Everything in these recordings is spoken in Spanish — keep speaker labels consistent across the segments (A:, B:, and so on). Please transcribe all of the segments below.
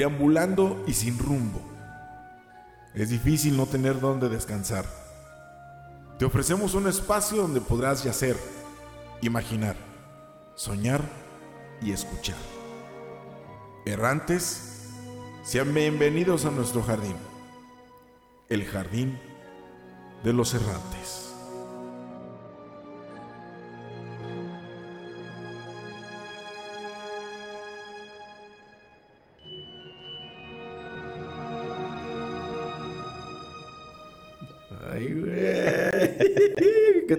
A: deambulando y sin rumbo. Es difícil no tener dónde descansar. Te ofrecemos un espacio donde podrás yacer, imaginar, soñar y escuchar. Errantes, sean bienvenidos a nuestro jardín, el jardín de los errantes.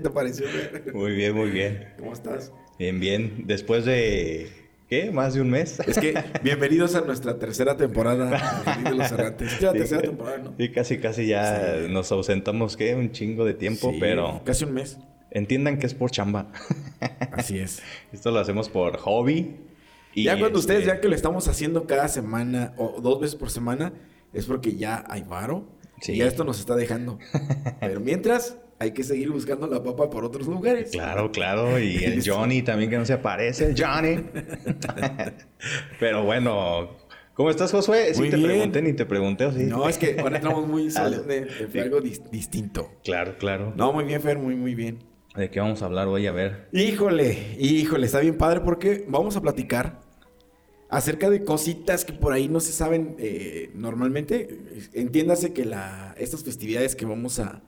B: Te pareció?
C: Muy bien, muy bien.
B: ¿Cómo estás?
C: Bien, bien. Después de. ¿Qué? ¿Más de un mes?
B: Es que bienvenidos a nuestra tercera temporada de los Errantes. Es la tercera temporada, ¿no?
C: Sí, casi, casi ya
B: Sí.
C: nos ausentamos, ¿qué? Un chingo de tiempo,
B: Sí,
C: pero
B: Casi un mes.
C: entiendan que es por chamba.
B: Así es.
C: Esto lo hacemos por hobby. y,
B: ya cuando ustedes
C: este,
B: vean que lo estamos haciendo cada semana o dos veces por semana, es porque ya hay varo.
C: Sí.
B: Y ya esto nos está dejando. Pero mientras, hay que seguir buscando la papa por otros lugares.
C: Claro, claro. Y el Johnny también que no se aparece, Johnny. pero bueno, ¿cómo estás, Josué? Sí
B: Muy
C: te
B: bien.
C: pregunté ni te pregunté, ¿o sí?
B: No, es que ahora entramos muy
C: Ah,
B: solemne. Fue algo dis- distinto.
C: Claro, claro.
B: No, muy bien, Fer, muy, muy bien.
C: ¿De qué vamos a hablar hoy? A ver.
B: Híjole, híjole, está bien padre porque vamos a platicar acerca de cositas que por ahí no se saben eh, normalmente. Entiéndase que la, estas festividades que vamos a,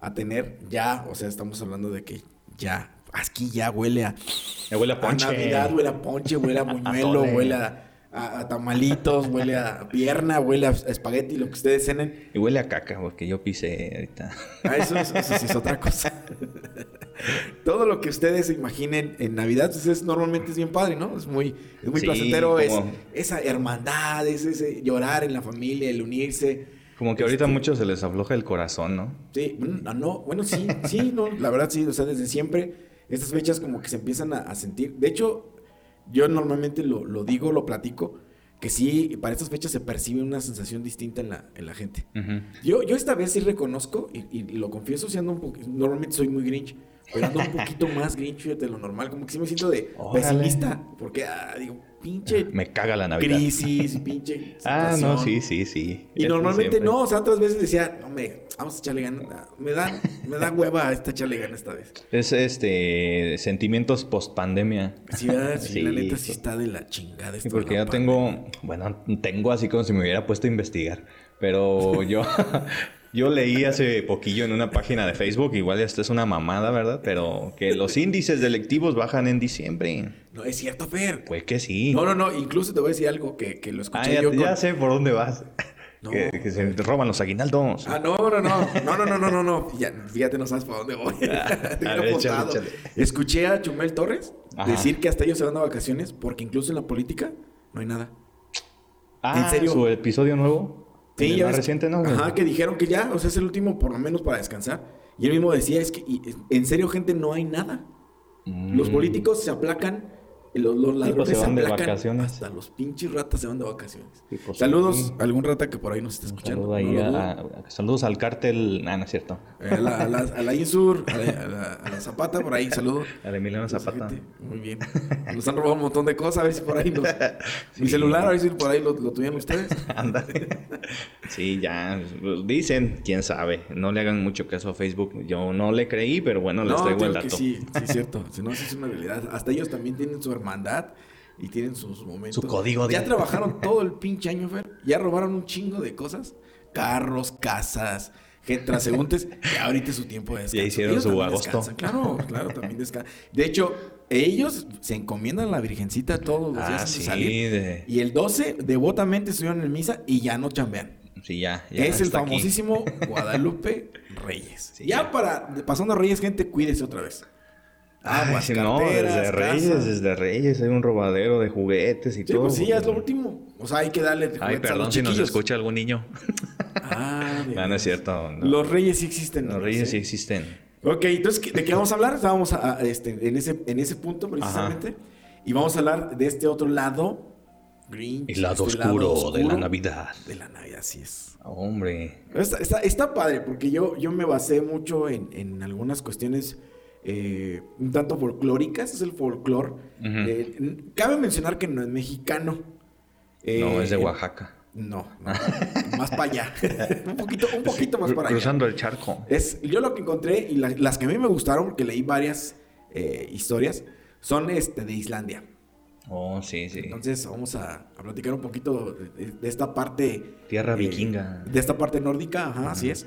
B: a tener ya, o sea, estamos hablando de que ya, aquí ya huele a,
C: huele a ponche.
B: Navidad, huele a ponche, huele a buñuelo, huele a, a- a tamalitos, huele a pierna, huele a espagueti, lo que ustedes cenen.
C: Y huele a caca, porque yo pisé ahorita.
B: Ah, eso, es- eso sí es otra cosa. Todo lo que ustedes se imaginen en Navidad, pues es, normalmente es bien padre, ¿no? Es muy, es muy
C: Sí,
B: placentero, es esa hermandad, es ese llorar en la familia, el unirse.
C: Como que ahorita a
B: Este,
C: muchos se les afloja el corazón, ¿no?
B: Sí, no, no, bueno, sí, sí, no, la verdad sí, o sea, desde siempre estas fechas como que se empiezan a, a sentir. De hecho, yo normalmente lo, lo digo, lo platico, que sí, para estas fechas se percibe una sensación distinta en la, en la gente. Yo, yo esta vez sí reconozco, y, y lo confieso, siendo un poquito, normalmente soy muy grinch, pero ando un poquito más grinch de lo normal, como que sí me siento de
C: Órale.
B: pesimista, porque, ah, digo, pinche
C: Me caga la Navidad.
B: crisis, pinche
C: Ah, no, sí, sí, sí.
B: Y normalmente no, o sea, otras veces decía, hombre, vamos a echarle ganas. Me da, me da hueva esta echarle ganas esta vez.
C: Es este sentimientos post pandemia.
B: Sí, sí,
C: Sí,
B: la neta sí está de la chingada esto.
C: Sí, porque ya tengo, bueno, tengo así como si me hubiera puesto a investigar, pero yo, yo leí hace poquillo en una página de Facebook, igual esto es una mamada, ¿verdad? Pero que los índices delictivos bajan en diciembre.
B: No es cierto, Fer.
C: Pues que sí.
B: No, no, no. Incluso te voy a decir algo que, que lo escuché ah,
C: ya,
B: yo.
C: Ya sé por dónde vas.
B: No.
C: Que, se roban los aguinaldos.
B: Ah, no, no, no. No, no, no, no, no. no. Ya, fíjate, no sabes por dónde voy.
C: A.
B: Escuché a Chumel Torres decir que hasta ellos se van a vacaciones porque incluso en la política no hay nada.
C: Ah,
B: ¿En serio?
C: ¿Su episodio nuevo?
B: Sí,
C: El
B: ya
C: más
B: ves-
C: reciente, ¿no?
B: Ajá, que dijeron que ya, o sea, es el último por lo menos para descansar. Y él mismo decía, es que, y- en serio, gente, no hay nada. Los
C: Mm.
B: políticos se aplacan, los, los ladrones
C: pues se van de vacaciones.
B: Hasta los pinches ratas se van de vacaciones.
C: Pues,
B: Saludos a algún rata que por ahí nos está escuchando.
C: Saludo ahí
B: no
C: a- a- saludos al cártel. Ah, no es cierto.
B: Eh, A la, a la, a la Insur, a la, a la- a la Zapata, por ahí, saludos.
C: Al Emiliano Zapata.
B: Gente, Muy bien. Nos han robado un montón de cosas, a ver si por ahí. Mi celular, a ver si por ahí lo, lo tuvieron ustedes.
C: Ándale. Sí, ya. Dicen, quién sabe. No le hagan mucho caso a Facebook. Yo no le creí, pero bueno, les
B: No,
C: traigo el
B: creo que
C: dato.
B: sí, sí es cierto. Si no, es una realidad. Hasta ellos también tienen su hermandad y tienen sus momentos.
C: Su código de-
B: Ya trabajaron todo el pinche año, Fer. Ya robaron un chingo de cosas. Carros, casas, gente, transeúntes. Ya ahorita es su tiempo de descanso.
C: Ya hicieron
B: Ellos
C: su agosto.
B: descansan. Claro, claro, también descansan. De hecho, ellos se encomiendan a la Virgencita todos los días
C: Ah,
B: de
C: sí.
B: salir.
C: de-
B: Y el 12, devotamente estuvieron en misa y ya no chambean.
C: Sí, ya. ya
B: es el
C: aquí.
B: famosísimo Guadalupe Reyes.
C: Sí,
B: ya
C: ya.
B: para, pasando a Reyes, gente, cuídese otra vez.
C: Ay,
B: Aguas,
C: sí, no,
B: carteras,
C: desde Reyes, desde Reyes hay un robadero de juguetes y
B: Sí,
C: todo.
B: pues sí, ya es lo último. O sea, hay que darle
C: Ay,
B: juguetes a
C: perdón
B: los
C: si nos escucha algún niño.
B: Ah, de
C: No, no es cierto. no.
B: Los Reyes sí existen.
C: Los
B: ¿no?
C: Reyes sí
B: Sí.
C: existen.
B: Ok, entonces, ¿de qué vamos a hablar? Estábamos a- a- este, en, ese, en ese punto precisamente. Y vamos a hablar de este otro lado. Grinch.
C: El lado
B: este
C: oscuro, de la Navidad.
B: De la Navidad, así es.
C: Hombre.
B: Está, está- está padre porque yo, yo me basé mucho en, en algunas cuestiones eh, un tanto folclóricas, es el folclore. Eh, cabe mencionar que no es mexicano.
C: no, es de
B: Eh,
C: Oaxaca.
B: No, no, más para allá. un poquito, un poquito más para allá.
C: Cruzando el charco.
B: Es, yo lo que encontré y la- las que a mí me gustaron, porque leí varias eh, historias, son este, de Islandia.
C: Oh, sí, sí.
B: Entonces vamos a, a platicar un poquito de, de esta parte.
C: Tierra
B: eh,
C: vikinga.
B: De esta parte nórdica, ajá, así es.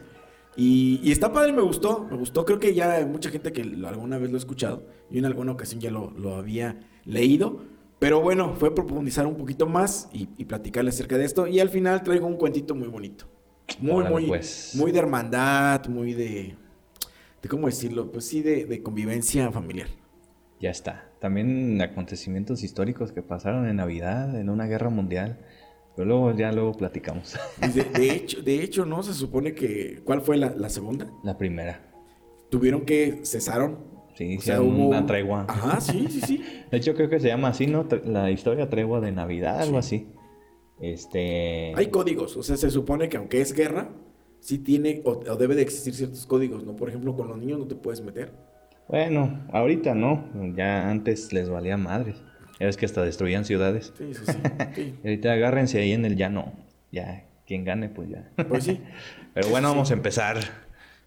B: Y, y está padre, me gustó, me gustó. Creo que ya hay mucha gente que alguna vez lo ha escuchado. y en alguna ocasión ya lo, lo había leído. Pero bueno, fue profundizar un poquito más y, y platicarle acerca de esto. Y al final traigo un cuentito muy bonito. Muy,
C: Órale,
B: muy,
C: pues.
B: muy de hermandad, muy de... de ¿Cómo decirlo? Pues sí, de, de convivencia familiar.
C: Ya está. También acontecimientos históricos que pasaron en Navidad, en una guerra mundial. Pero luego, ya luego platicamos.
B: De, de hecho, de hecho, ¿no? Se supone que... ¿Cuál fue la, la segunda?
C: La primera.
B: Tuvieron que cesaron.
C: Sí,
B: O sea, hubo
C: una tregua.
B: Ajá, sí, sí, sí.
C: De hecho, creo que se llama así, ¿no? La historia tregua de Navidad, algo así. Este.
B: Hay códigos, o sea, se supone que aunque es guerra, sí tiene o, o debe de existir ciertos códigos, ¿no? Por ejemplo, con los niños no te puedes meter.
C: Bueno, ahorita no. Ya antes les valía madres. Ya ves que hasta destruían ciudades.
B: Sí, sí, sí. sí.
C: Y ahorita agárrense ahí en el llano. Ya, quien gane, pues ya.
B: Pues sí.
C: Pero bueno, vamos a empezar.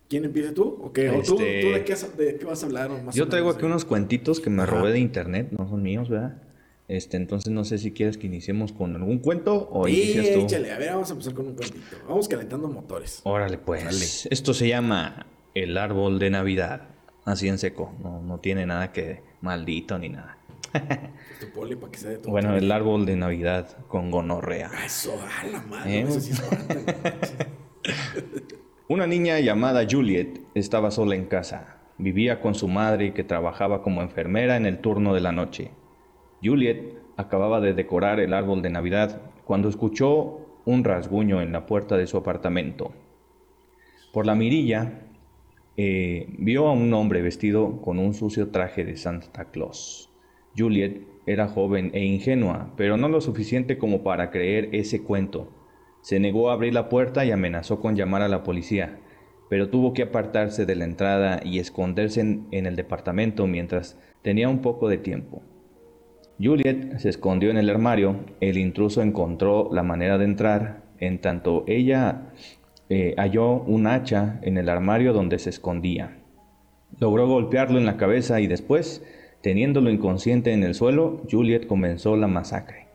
B: ¿Quién empieza tú? ¿O qué? ¿O tú,
C: Este-
B: tú de, qué, has- de qué vas a hablar? más
C: Yo traigo
B: menos?
C: aquí unos cuentitos que me
B: Ajá.
C: robé de internet, no son míos, ¿verdad? Este, entonces no sé si quieres que iniciemos con algún cuento o
B: Sí,
C: inicias tú.
B: échale. A ver, vamos a empezar con un cuentito. Vamos calentando motores.
C: Órale, pues. Esto se llama El árbol de Navidad. Así en seco. No, no tiene nada que maldito ni nada.
B: Tu poli para que sea de tu
C: Bueno, el árbol de Navidad con gonorrea.
B: Eso, a la madre.
C: Eh.
B: Eso sí es.
C: Una niña llamada Juliet estaba sola en casa. Vivía con su madre que trabajaba como enfermera en el turno de la noche. Juliet acababa de decorar el árbol de Navidad cuando escuchó un rasguño en la puerta de su apartamento. Por la mirilla, eh, vio a un hombre vestido con un sucio traje de Santa Claus. Juliet era joven e ingenua, pero no lo suficiente como para creer ese cuento. Se negó a abrir la puerta y amenazó con llamar a la policía, pero tuvo que apartarse de la entrada y esconderse en, el departamento mientras tenía un poco de tiempo. Juliet se escondió en el armario, el intruso encontró la manera de entrar, en tanto ella eh, halló un hacha en el armario donde se escondía. Logró golpearlo en la cabeza y después, teniéndolo inconsciente en el suelo, Juliet comenzó la masacre.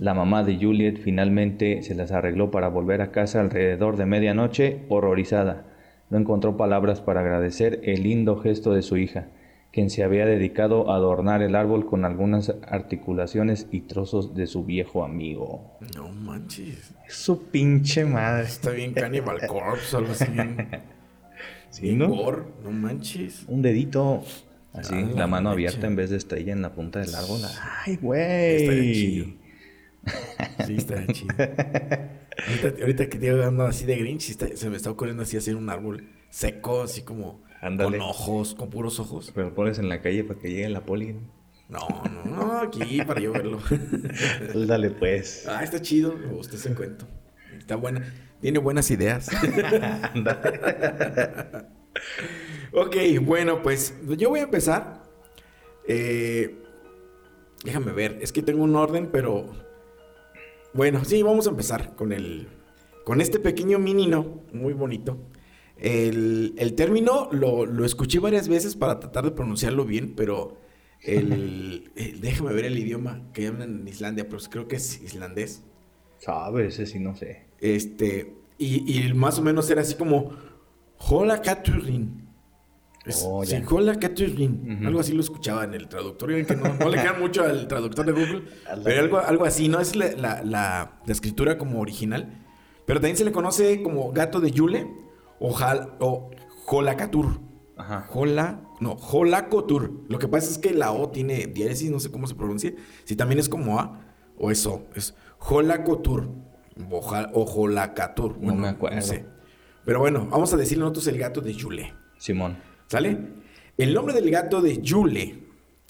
C: La mamá de Juliet finalmente se las arregló para volver a casa alrededor de medianoche, horrorizada. No encontró palabras para agradecer el lindo gesto de su hija, quien se había dedicado a adornar el árbol con algunas articulaciones y trozos de su viejo amigo.
B: No manches.
C: Su pinche madre.
B: Está bien Cannibal Corpse, algo así. bien-
C: Sí,
B: bien
C: ¿no?
B: gore, no manches.
C: Un dedito. Así,
B: Ah,
C: la mano abierta en vez de estrella en la punta del árbol. ¡Ay, güey!
B: chido. Sí, está chido. Ahorita, ahorita que te hablando así de Grinch, está- se me está ocurriendo así hacer un árbol seco, así como con ojos, con puros ojos.
C: Pero lo pones en la calle para que llegue la poli.
B: No, no, no, aquí para yo verlo.
C: Dale, pues.
B: ah, está chido, me gusta ese cuento. Está buena, tiene buenas ideas. ok, bueno, pues yo voy a empezar. Eh, déjame ver, es que tengo un orden, pero bueno, sí, vamos a empezar con el, con este pequeño minino, muy bonito. El, el término lo, lo escuché varias veces para tratar de pronunciarlo bien, pero el, el- déjame ver el idioma que hablan en Islandia, pero creo que es islandés.
C: Sabes, ese sí no sé.
B: Este, y, y más o menos era así como Hola Katurin. Es-
C: Oh. Ujú.
B: Algo así lo escuchaba en el traductor. y que no, no le queda mucho al traductor de Google. Pero algo, algo así, ¿no? Es la, la- la- la escritura como original. Pero también se le conoce como gato de Yule o, Jal- o Jolakatur.
C: Ajá.
B: Jola, no, Jolakotur. Lo que pasa es que la O tiene diéresis, no sé cómo se pronuncia. Si también es como A o es O. Es Jolakotur o, Ja- o Jolakatur.
C: No me acuerdo.
B: sé. Pero bueno, vamos a decirle nosotros el gato de Yule.
C: Simón.
B: ¿Sale? El nombre del gato de Yule,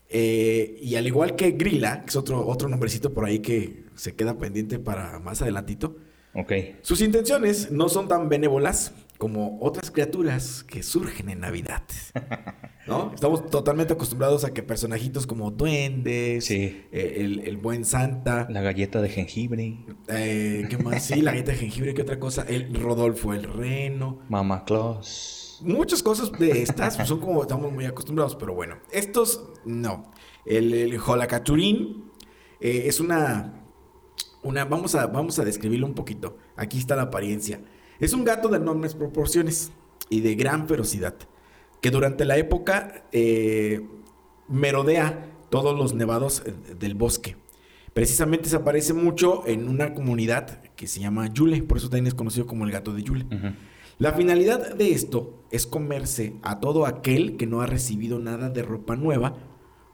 B: eh, y al igual que Grilla, que es otro, otro nombrecito por ahí que se queda pendiente para más adelantito,
C: Ok.
B: sus intenciones no son tan benévolas como otras criaturas que surgen en Navidad. ¿No? Estamos totalmente acostumbrados a que personajitos como duendes,
C: Sí.
B: eh, el, el buen Santa,
C: La galleta de jengibre.
B: eh, ¿qué más? Sí, la galleta de jengibre, ¿qué otra cosa? El Rodolfo el Reno.
C: Mama Claus.
B: Muchas cosas de estas pues, son como estamos muy acostumbrados, pero bueno, estos no. El, el Jolacachurín eh, es una, una vamos, a, vamos a describirlo un poquito. Aquí está la apariencia. Es un gato de enormes proporciones y de gran ferocidad, que durante la época eh, merodea todos los nevados eh, del bosque. Precisamente se aparece mucho en una comunidad que se llama Yule, por eso también es conocido como el gato de Yule. La finalidad de esto es comerse a todo aquel que no ha recibido nada de ropa nueva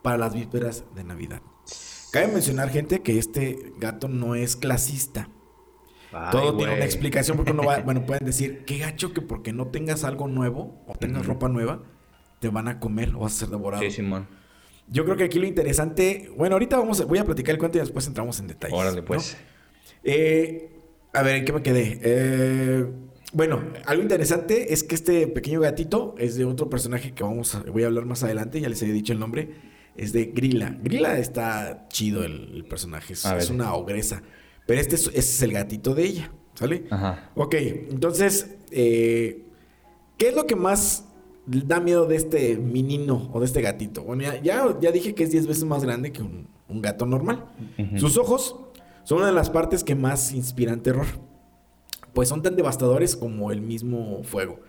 B: para las vísperas de Navidad. Cabe mencionar, gente, que este gato no es clasista.
C: Ay,
B: todo tiene una explicación porque uno va, bueno, pueden decir, qué gacho que porque no tengas algo nuevo o tengas ropa nueva, te van a comer o vas a ser devorado.
C: Sí, Simón.
B: Yo creo que aquí lo interesante, bueno, ahorita vamos a, voy a platicar el cuento y después entramos en detalles.
C: Órale,
B: ¿no?
C: pues.
B: Eh, a ver, ¿en qué me quedé? Eh, bueno, algo interesante es que este pequeño gatito es de otro personaje que vamos a, voy a hablar más adelante, ya les había dicho el nombre, es de Grilla. Grilla está chido el, el personaje, es, una ogresa, pero este es, el gatito de ella, ¿sale?
C: Ajá.
B: Ok, entonces, eh, ¿qué es lo que más da miedo de este menino o de este gatito? Bueno, ya, ya, ya dije que es 10 veces más grande que un, un gato normal. Sus ojos son una de las partes que más inspiran terror, pues son tan devastadores como el mismo fuego.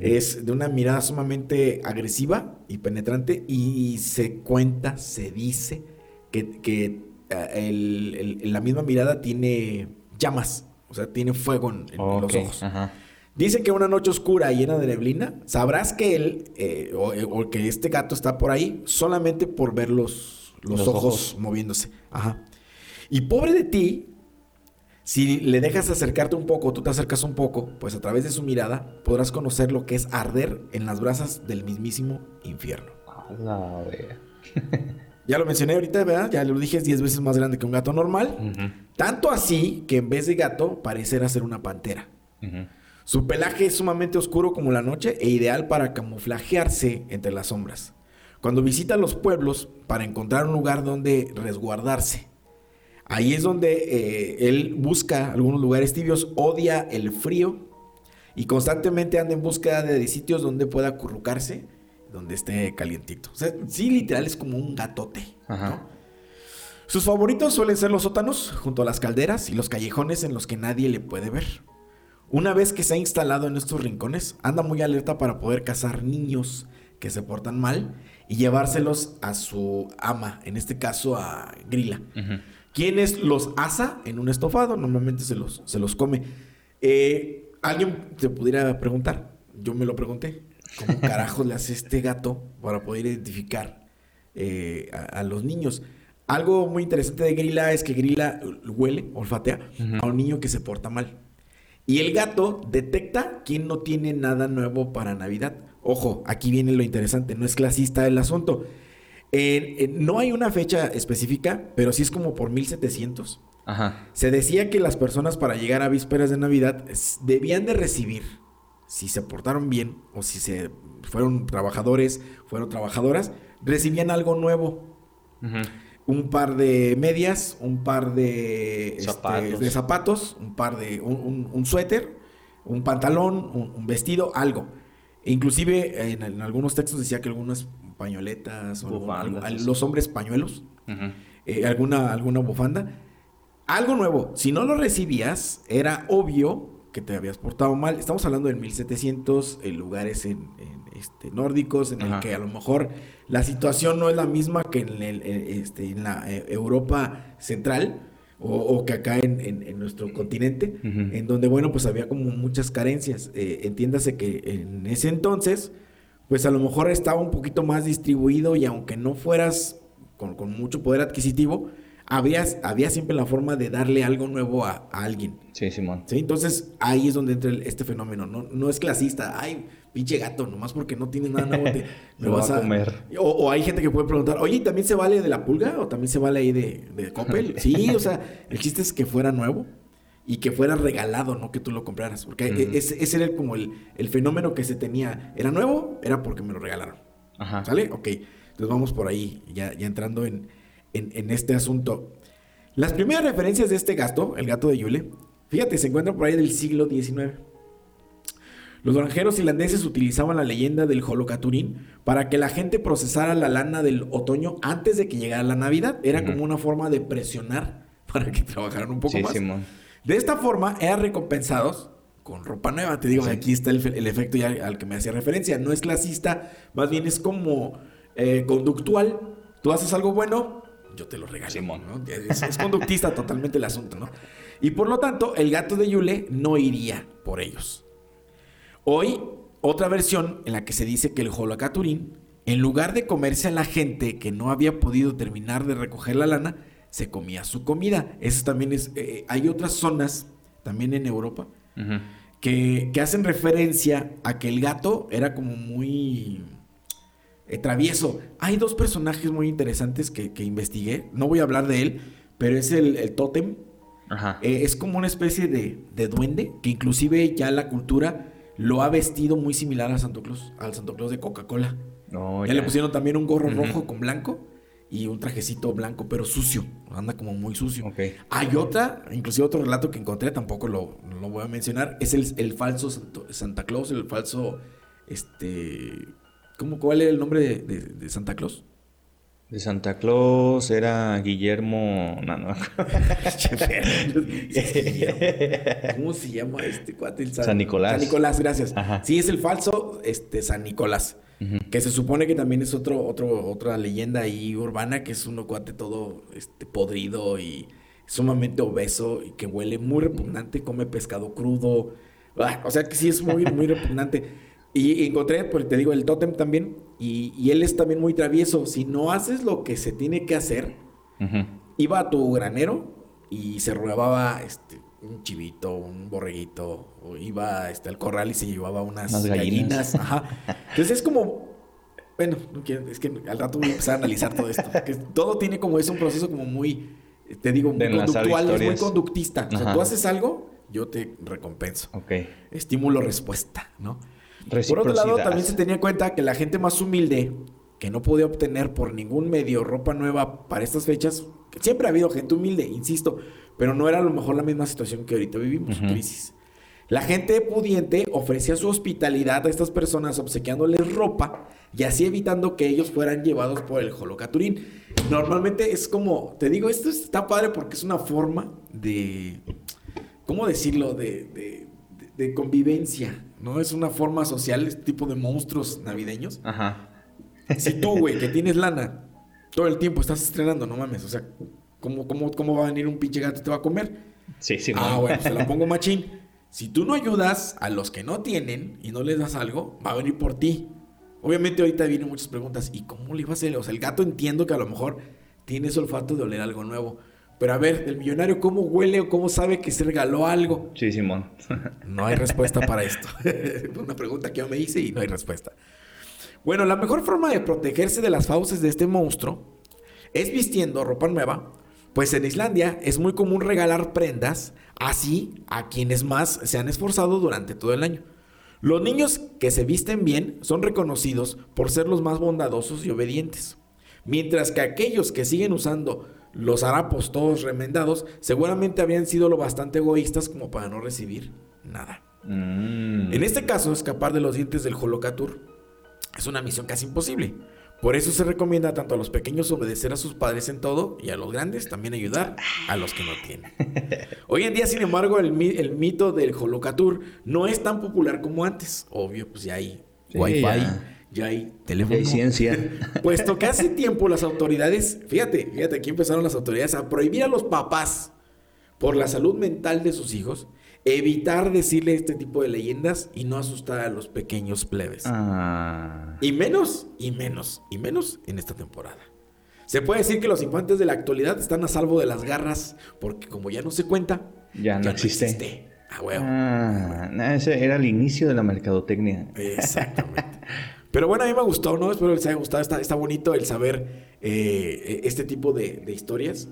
B: Es de una mirada sumamente agresiva y penetrante y se cuenta, se dice que, que, eh, el- el- la misma mirada tiene llamas, o sea, tiene fuego en, los ojos.
C: Ajá.
B: Dicen que una noche oscura y llena de neblina, sabrás que él eh, o, o que este gato está por ahí solamente por ver los, los
C: Los
B: ojos,
C: ojos.
B: moviéndose. Ajá. Y pobre de ti, si le dejas acercarte un poco, tú te acercas un poco, pues a través de su mirada podrás conocer lo que es arder en las brasas del mismísimo infierno. Ya lo mencioné ahorita, ¿verdad? Ya lo dije, es 10 veces más grande que un gato normal. Tanto así que en vez de gato parecerá ser una pantera. Su pelaje es sumamente oscuro como la noche e ideal para camuflajearse entre las sombras. Cuando visita los pueblos para encontrar un lugar donde resguardarse. Ahí es donde eh, él busca algunos lugares tibios, odia el frío y constantemente anda en búsqueda de sitios donde pueda acurrucarse, donde esté calientito. O sea, sí, literal es como un gatote. Sus favoritos suelen ser los sótanos, junto a las calderas y los callejones en los que nadie le puede ver. Una vez que se ha instalado en estos rincones, anda muy alerta para poder cazar niños que se portan mal y llevárselos a su ama, en este caso a Grilla.
C: Ujú.
B: Quienes los asa en un estofado, normalmente se los, se los come. Eh, Alguien te pudiera preguntar, yo me lo pregunté, ¿cómo carajos le hace este gato para poder identificar eh, a, a los niños? Algo muy interesante de Grilla es que Grilla huele, olfatea a un niño que se porta mal. Y el gato detecta quién no tiene nada nuevo para Navidad. Ojo, aquí viene lo interesante, no es clasista el asunto. Eh, eh, no hay una fecha específica, pero sí es como por 1700.
C: Ajá.
B: Se decía que las personas para llegar a vísperas de Navidad debían de recibir, si se portaron bien o si se fueron trabajadores, fueron trabajadoras, recibían algo nuevo. Un par de medias, un par de este,
C: Zapatos.
B: de zapatos, un par de un, un- un suéter, un pantalón, un, un vestido, algo. E inclusive en, en algunos textos decía que algunas pañoletas, o algo- los hombres pañuelos, eh, alguna, alguna bufanda. Algo nuevo. Si no lo recibías, era obvio que te habías portado mal. Estamos hablando del 1700, en lugares en, en, este, nórdicos, en el que a lo mejor la situación no es la misma que en, el- eh, este, en la eh, Europa central o, o que acá en, en- nuestro continente, en donde, bueno, pues había como muchas carencias. Eh, entiéndase que en ese entonces, pues a lo mejor estaba un poquito más distribuido y aunque no fueras con, con mucho poder adquisitivo, había, había siempre la forma de darle algo nuevo a, a alguien.
C: Sí, Simón.
B: ¿sí? Entonces ahí es donde entra el- este fenómeno. No, no es clasista. Ay, pinche gato, nomás porque no tiene nada nuevo te,
C: Me va a comer.
B: O, o hay gente que puede preguntar, oye, ¿también se vale de la pulga o también se vale ahí de, de Coppel? Sí, o sea, el chiste es que fuera nuevo y que fuera regalado, no que tú lo compraras. Porque
C: Ujú.
B: ese, ese era como el, el fenómeno que se tenía. ¿Era nuevo? Era porque me lo regalaron.
C: Ajá.
B: ¿Sale? Ok. Entonces vamos por ahí, ya, ya entrando en, en- en este asunto. Las primeras referencias de este gato, el gato de Yule, fíjate, se encuentran por ahí del siglo XIX. Los granjeros irlandeses utilizaban la leyenda del Holocaturín para que la gente procesara la lana del otoño antes de que llegara la Navidad. Era como una forma de presionar para que trabajaran un poco
C: Sí,
B: más.
C: Simón.
B: De esta forma eran recompensados con ropa nueva. Te digo,
C: Sí.
B: aquí está el, fe- el efecto ya al que me hacía referencia. No es clasista, más bien es como eh, conductual. Tú haces algo bueno, yo te lo regalo.
C: Simón.
B: ¿no? Es, es conductista totalmente el asunto, ¿no? Y por lo tanto, el gato de Yule no iría por ellos. Hoy, otra versión en la que se dice que el Holocaturín, en lugar de comerse a la gente que no había podido terminar de recoger la lana, se comía su comida. Eso también es. eh, hay otras zonas, también en Europa, que, que hacen referencia a que el gato era como muy eh, travieso. Hay dos personajes muy interesantes que, que investigué. No voy a hablar de él, pero es el, el tótem.
C: Ajá.
B: Eh, es como una especie de, de duende que inclusive ya la cultura lo ha vestido muy similar a Santo Claus, al Santo Claus de Coca-Cola.
C: No,
B: ya, le pusieron también un gorro rojo con blanco y un trajecito blanco, pero sucio. Anda como muy sucio. Hay otra, inclusive otro relato que encontré, tampoco lo, lo voy a mencionar, es el, el falso Santo- Santa Claus, el falso, este, ¿cómo, ¿cuál era el nombre de, de- de Santa Claus?
C: De Santa Claus era Guillermo. No, no.
B: ¿Cómo se llama este cuate? El
C: San Nicolás.
B: San Nicolás, gracias.
C: Ajá.
B: Sí, es el falso este, San Nicolás. Que se supone que también es otro, otro, otra leyenda ahí urbana, que es un cuate todo este, podrido y sumamente obeso y que huele muy repugnante, come pescado crudo. Ah, o sea que sí es muy, muy repugnante. Y encontré, pues te digo, el tótem también. Y, y él es también muy travieso. Si no haces lo que se tiene que hacer, iba a tu granero y se robaba este, un chivito, un borreguito, o iba este, al corral y se llevaba unas,
C: Unas
B: gallinas.
C: gallinas.
B: Ajá. Entonces es como, bueno, no quiero- es que al rato voy a empezar a analizar todo esto. porque todo tiene como, es un proceso como muy, te digo, muy conductual, es muy conductista. O sea,
C: Ajá.
B: tú haces algo, yo te recompenso.
C: Ok.
B: Estímulo-respuesta, ¿no? Por otro lado, también se tenía en cuenta que la gente más humilde, que no podía obtener por ningún medio ropa nueva para estas fechas, que siempre ha habido gente humilde, insisto, pero no era a lo mejor la misma situación que ahorita vivimos,
C: Ujú.
B: crisis. La gente pudiente ofrecía su hospitalidad a estas personas obsequiándoles ropa y así evitando que ellos fueran llevados por el holocaturín. Normalmente es como, te digo, esto está padre porque es una forma de, ¿cómo decirlo? De, de- de- de convivencia, ¿no? Es una forma social, este tipo de monstruos navideños.
C: Ajá.
B: Si tú, güey, que tienes lana, todo el tiempo estás estrenando, no mames, o sea, ¿cómo, cómo, cómo va a venir un pinche gato y te va a comer?
C: Sí, sí.
B: Ah,
C: no.
B: bueno, se la pongo machín. Si tú no ayudas a los que no tienen y no les das algo, va a venir por ti. Obviamente ahorita vienen muchas preguntas. ¿Y cómo le iba a hacer? O sea, el gato entiendo que a lo mejor tiene ese olfato de oler algo nuevo. Pero a ver, el millonario, ¿cómo huele o cómo sabe que se regaló algo?
C: Sí, Simón.
B: No hay respuesta para esto. Una pregunta que yo me hice y no hay respuesta. Bueno, la mejor forma de protegerse de las fauces de este monstruo es vistiendo ropa nueva, pues en Islandia es muy común regalar prendas así a quienes más se han esforzado durante todo el año. Los niños que se visten bien son reconocidos por ser los más bondadosos y obedientes, mientras que aquellos que siguen usando los harapos todos remendados seguramente habrían sido lo bastante egoístas como para no recibir nada.
C: Mm.
B: En este caso, escapar de los dientes del Holocatur es una misión casi imposible. Por eso se recomienda tanto a los pequeños obedecer a sus padres en todo y a los grandes también ayudar a los que no tienen. Hoy en día, sin embargo, el, mi- el mito del Holocatur no es tan popular como antes. Obvio, pues ya hay
C: Sí,
B: wifi,
C: ya.
B: ya, hay
C: Ya
B: teléfono.
C: hay ciencia.
B: Puesto que hace tiempo las autoridades, fíjate, fíjate, aquí empezaron las autoridades a prohibir a los papás por la salud mental de sus hijos, evitar decirle este tipo de leyendas y no asustar a los pequeños plebes.
C: Ah.
B: Y menos, y menos, y menos en esta temporada. Se puede decir que los infantes de la actualidad están a salvo de las garras, porque como ya no se cuenta,
C: Ya no existe.
B: Huevo.
C: Ah, no, ese era el inicio de la mercadotecnia.
B: Exactamente. Pero bueno, a mí me gustó, ¿no? Espero les haya gustado. Está, está bonito el saber eh, este tipo de, de historias.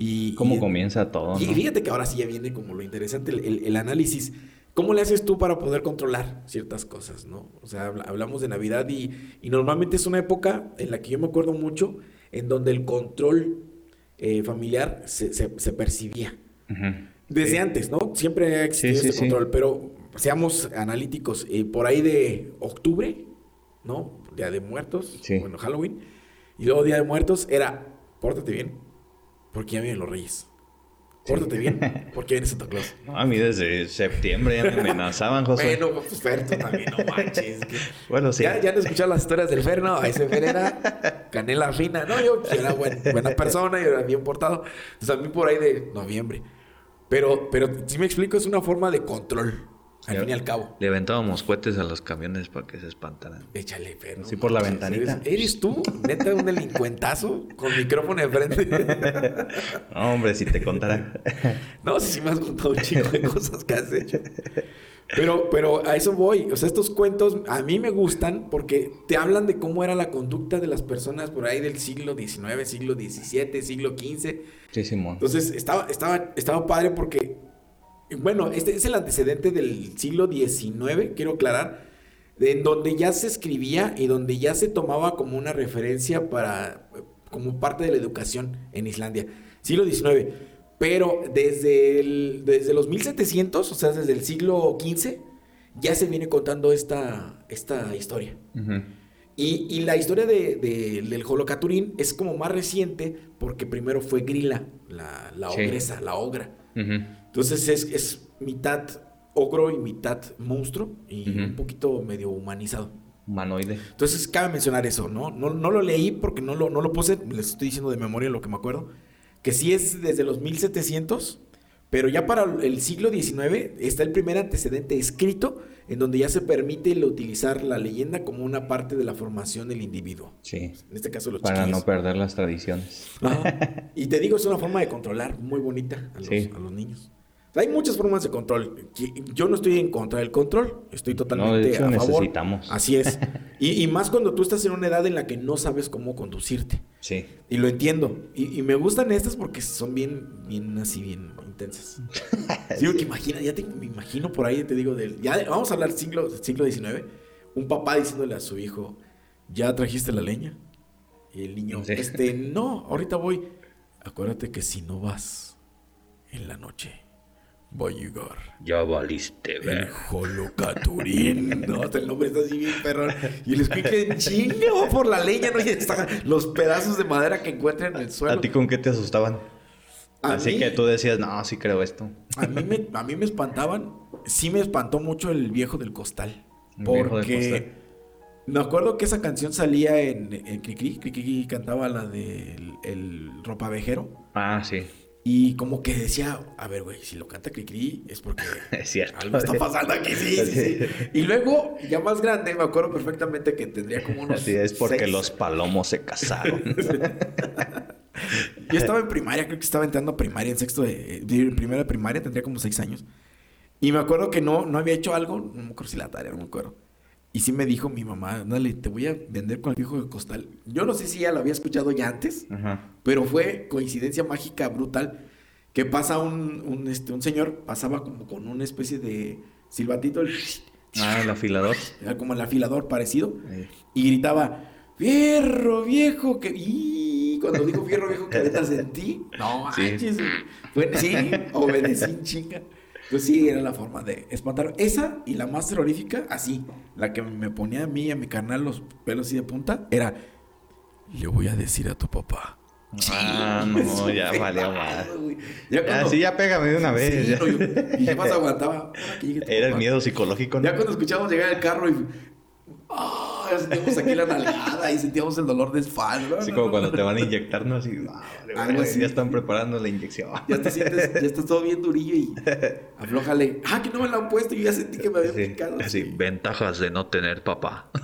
B: Y,
C: ¿Cómo
B: y-
C: comienza todo?
B: Y
C: no?
B: fíjate que ahora sí ya viene como lo interesante, el, el- el análisis. ¿Cómo le haces tú para poder controlar ciertas cosas, no? O sea, habla- hablamos de Navidad y, y normalmente es una época en la que yo me acuerdo mucho en donde el control eh, familiar se, se- se percibía. Desde antes, ¿no? Siempre ha existido
C: Sí, sí, sí.
B: control, pero seamos analíticos. eh, por ahí de octubre, ¿no? Día de Muertos,
C: Sí.
B: bueno, Halloween. Y luego Día de Muertos era, pórtate bien, porque ya vienen los reyes. Pórtate bien, porque viene Santa Claus.
C: No, a mí desde septiembre ya me amenazaban, José.
B: Bueno, pues Fer, tú también, no manches. que-
C: Bueno, sí.
B: Ya, ya han escuchado las historias del Fer, ¿no? Ese Fer era canela fina. No, yo era buen- buena persona y era bien portado. Entonces a mí por ahí de noviembre. Pero, pero si me explico, es una forma de control, al fin y al cabo.
C: Le aventábamos cohetes a los camiones para que se espantaran.
B: Échale, Fer. no
C: Sí, por la ventanita.
B: ¿Eres, eres tú, neta, un delincuentazo con micrófono enfrente?
C: No, hombre, si te contara.
B: No, sí, sí me has contado un chico de cosas que has hecho. Pero, pero a eso voy. O sea, estos cuentos a mí me gustan porque te hablan de cómo era la conducta de las personas por ahí del siglo XIX, siglo XVII, siglo XV.
C: Sí, Simón.
B: Entonces, estaba, estaba, estaba padre porque, bueno, este es el antecedente del siglo XIX, quiero aclarar, en donde ya se escribía y donde ya se tomaba como una referencia para, como parte de la educación en Islandia. Siglo XIX. Pero desde, el- desde los 1700, o sea, desde el siglo XV, ya se viene contando esta, esta historia. Y, y la historia de, de- del Holocaturín es como más reciente porque primero fue Grilla, la, la
C: Sí.
B: ogresa, la ogra.
C: Ujú.
B: Entonces es, es mitad ogro y mitad monstruo y un poquito medio humanizado.
C: Humanoide.
B: Entonces cabe mencionar eso, ¿no? No, no lo leí porque no lo, no lo puse, les estoy diciendo de memoria lo que me acuerdo, que sí es desde los 1700, pero ya para el siglo XIX está el primer antecedente escrito en donde ya se permite utilizar la leyenda como una parte de la formación del individuo.
C: Sí.
B: En este caso los
C: Para
B: chiquillos.
C: no perder las tradiciones.
B: Ajá. Y te digo, es una forma de controlar muy bonita a los,
C: Sí.
B: a los niños. Hay muchas formas de control. Que- Yo no estoy en contra del control, estoy totalmente
C: hecho,
B: a favor.
C: necesitamos.
B: Así es. Y, y más cuando tú estás en una edad en la que no sabes cómo conducirte.
C: Sí.
B: Y lo entiendo. Y, y me gustan estas porque son bien, bien así, bien intensas. Sí, porque imagina, ya te, me imagino por ahí, te digo, del, ya vamos a hablar siglo, siglo XIX. Un papá diciéndole a su hijo, ¿ya trajiste la leña? Y el niño,
C: Sí.
B: este, no, ahorita voy. Acuérdate que si no vas en la noche, voy a llegar.
C: Ya valiste,
B: El Holocaturín. No, hasta el nombre está así bien perrón. Y el escuincle en va por la leña, ¿no? Y está los pedazos de madera que encuentra en el suelo.
C: ¿A ti con qué te asustaban?
B: A
C: Así
B: mí-
C: que tú decías, no, sí creo esto.
B: A mí, me, a mí me espantaban. Sí me espantó mucho el viejo del costal.
C: El viejo del
B: Porque
C: costal.
B: me acuerdo que esa canción salía en, en Cricri. Cricri cantaba la del el ropavejero.
C: Ah, sí.
B: Y como que decía, a ver, güey, si lo canta Cricri es porque
C: Es cierto.
B: algo está pasando aquí, sí, sí, sí. Y luego, ya más grande, me acuerdo perfectamente que tendría como unos.
C: Así es porque
B: seis.
C: los palomos se casaron.
B: Yo estaba en primaria, creo que estaba entrando a primaria, en sexto de, de primera de primaria, tendría como seis años. Y me acuerdo que no, no había hecho algo, no me acuerdo si la tarea, no me acuerdo. Y sí me dijo mi mamá, dale, te voy a vender con el viejo de costal. Yo no sé si ya lo había escuchado ya antes,
C: Ajá.
B: pero fue coincidencia mágica brutal que pasa un, un, este, un señor, pasaba como con una especie de silbatito, el-
C: Ah, el afilador.
B: era como el afilador parecido, y gritaba, fierro viejo, que... Y cuando dijo fierro viejo, que neta sentí. No
C: Sí.
B: manches. Bueno, sí, obedecí en chinga. Pues sí, era la forma de espantar. Esa y la más terrorífica, así, la que me ponía a mí y a mi carnal los pelos así de punta, era, le voy a decir a tu papá.
C: Ah, no, ya
B: güey. Ya
C: Ya,
B: cuando-
C: sí, ya pégame de una vez.
B: Sí,
C: ya.
B: no, yo- y ya más aguantaba.
C: Era el miedo psicológico, ¿no?
B: Ya cuando escuchamos llegar el carro y. ¡Ah! Sentíamos aquí la nalgada y sentíamos el dolor de espalda.
C: Así como cuando te van a inyectar, ¿no? Así, vale, ya están preparando la inyección.
B: Ya te sientes, ya estás todo bien durillo y aflójale. Ah, que no me lo han puesto y yo ya sentí que me había
C: Sí,
B: picado.
C: así, ventajas de no tener papá.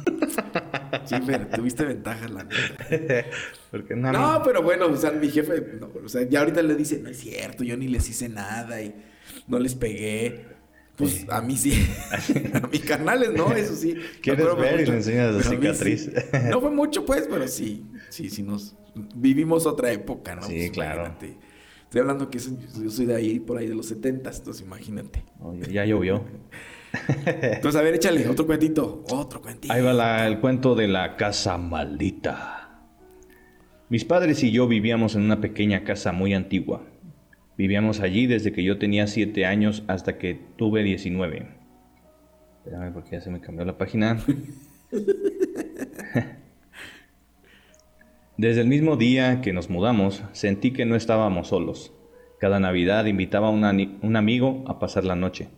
B: Sí, pero tuviste ventajas, la neta.
C: Porque no,
B: No, pero bueno, o sea, mi jefe, no, o sea, ya ahorita le dice, no es cierto, yo ni les hice nada y no les pegué. Pues a mí sí, a mis carnales no, eso sí.
C: ¿Quieres ver y le enseñas la cicatriz?
B: sí. No fue mucho, pues, pero sí, sí, sí nos vivimos otra época, ¿no?
C: Sí,
B: Pues,
C: claro.
B: imagínate. Estoy hablando que yo soy de ahí, por ahí de los 70, entonces imagínate.
C: Oye, ya llovió.
B: Entonces, a ver, échale otro cuentito. Otro cuentito.
C: Ahí va la- el cuento de la casa maldita. Mis padres y yo vivíamos en una pequeña casa muy antigua. Vivíamos allí desde que yo tenía 7 años hasta que tuve 19. Espérame porque ya se me cambió la página. Desde el mismo día que nos mudamos, sentí que no estábamos solos. Cada Navidad invitaba a un amigo a pasar la noche.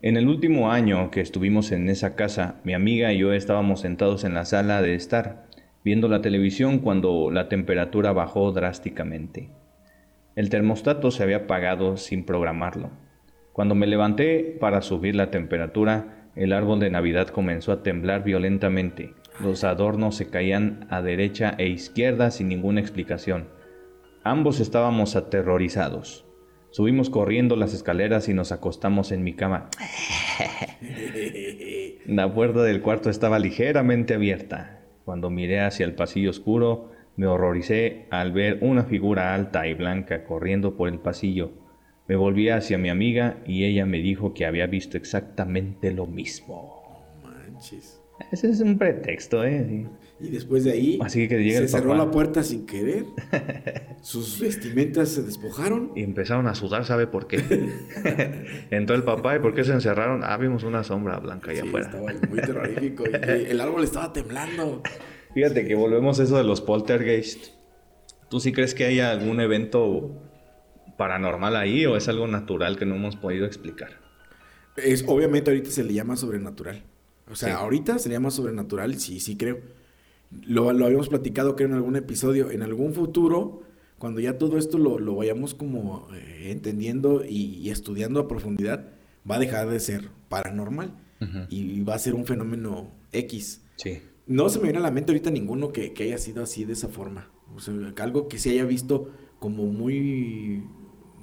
C: En el último año que estuvimos en esa casa, mi amiga y yo estábamos sentados en la sala de estar, viendo la televisión cuando la temperatura bajó drásticamente. El termostato se había apagado sin programarlo. Cuando me levanté para subir la temperatura, el árbol de Navidad comenzó a temblar violentamente. Los adornos se caían a derecha e izquierda sin ninguna explicación. Ambos estábamos aterrorizados. Subimos corriendo las escaleras y nos acostamos en mi cama. La puerta del cuarto estaba ligeramente abierta. Cuando miré hacia el pasillo oscuro, me horroricé al ver una figura alta y blanca corriendo por el pasillo. Me volví hacia mi amiga y ella me dijo que había visto exactamente lo mismo.
B: Manches.
C: Ese es un pretexto, ¿eh?
B: Y después de ahí,
C: Así que llega
B: se
C: el
B: cerró la puerta sin querer. Sus vestimentas se despojaron.
C: Y empezaron a sudar, ¿sabe por qué? Entró el papá y ¿por qué se encerraron? Ah, vimos una sombra blanca allá
B: Sí,
C: afuera.
B: estaba muy terrorífico. y el árbol estaba temblando.
C: Fíjate que volvemos a eso de los poltergeist. ¿Tú sí crees que haya algún evento paranormal ahí o es algo natural que no hemos podido explicar?
B: Es, obviamente ahorita se le llama sobrenatural. O sea,
C: Sí.
B: ahorita se le llama sobrenatural, sí, sí creo. Lo, lo habíamos platicado creo en algún episodio. En algún futuro, cuando ya todo esto lo, lo vayamos como eh, entendiendo y, y estudiando a profundidad, va a dejar de ser paranormal. Y va a ser un fenómeno X.
C: Sí.
B: No se me viene a la mente ahorita ninguno que, que haya sido así de esa forma. O sea, algo que se haya visto como muy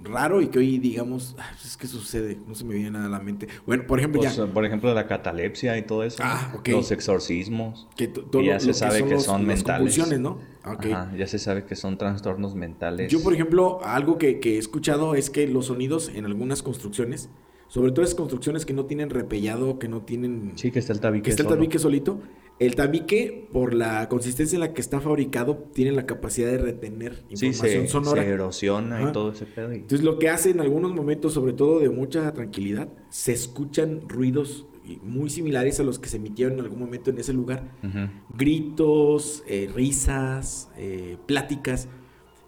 B: raro y que hoy digamos, "Ah, pues es que sucede, no se me viene nada a la mente. Bueno, por ejemplo,
C: Pues,
B: ya
C: por ejemplo, la catalepsia y todo eso.
B: Ah, ok.
C: Los exorcismos.
B: que todo
C: ya
B: lo
C: se
B: que
C: sabe que
B: los-
C: son mentales.
B: ¿no? Ah, ok.
C: Ajá, ya se sabe que son trastornos mentales.
B: Yo, por ejemplo, algo que, que he escuchado es que los sonidos en algunas construcciones, sobre todo esas construcciones que no tienen repellado, que no tienen...
C: Sí, que está el tabique.
B: que está el
C: solo.
B: tabique solito. El tabique, por la consistencia en la que está fabricado, tiene la capacidad de retener
C: Sí,
B: información
C: se,
B: sonora.
C: se erosiona
B: Ajá.
C: y todo ese pedo. y-
B: Entonces, lo que hace en algunos momentos, sobre todo de mucha tranquilidad, se escuchan ruidos muy similares a los que se emitieron en algún momento en ese lugar. Gritos, eh, risas, eh, pláticas.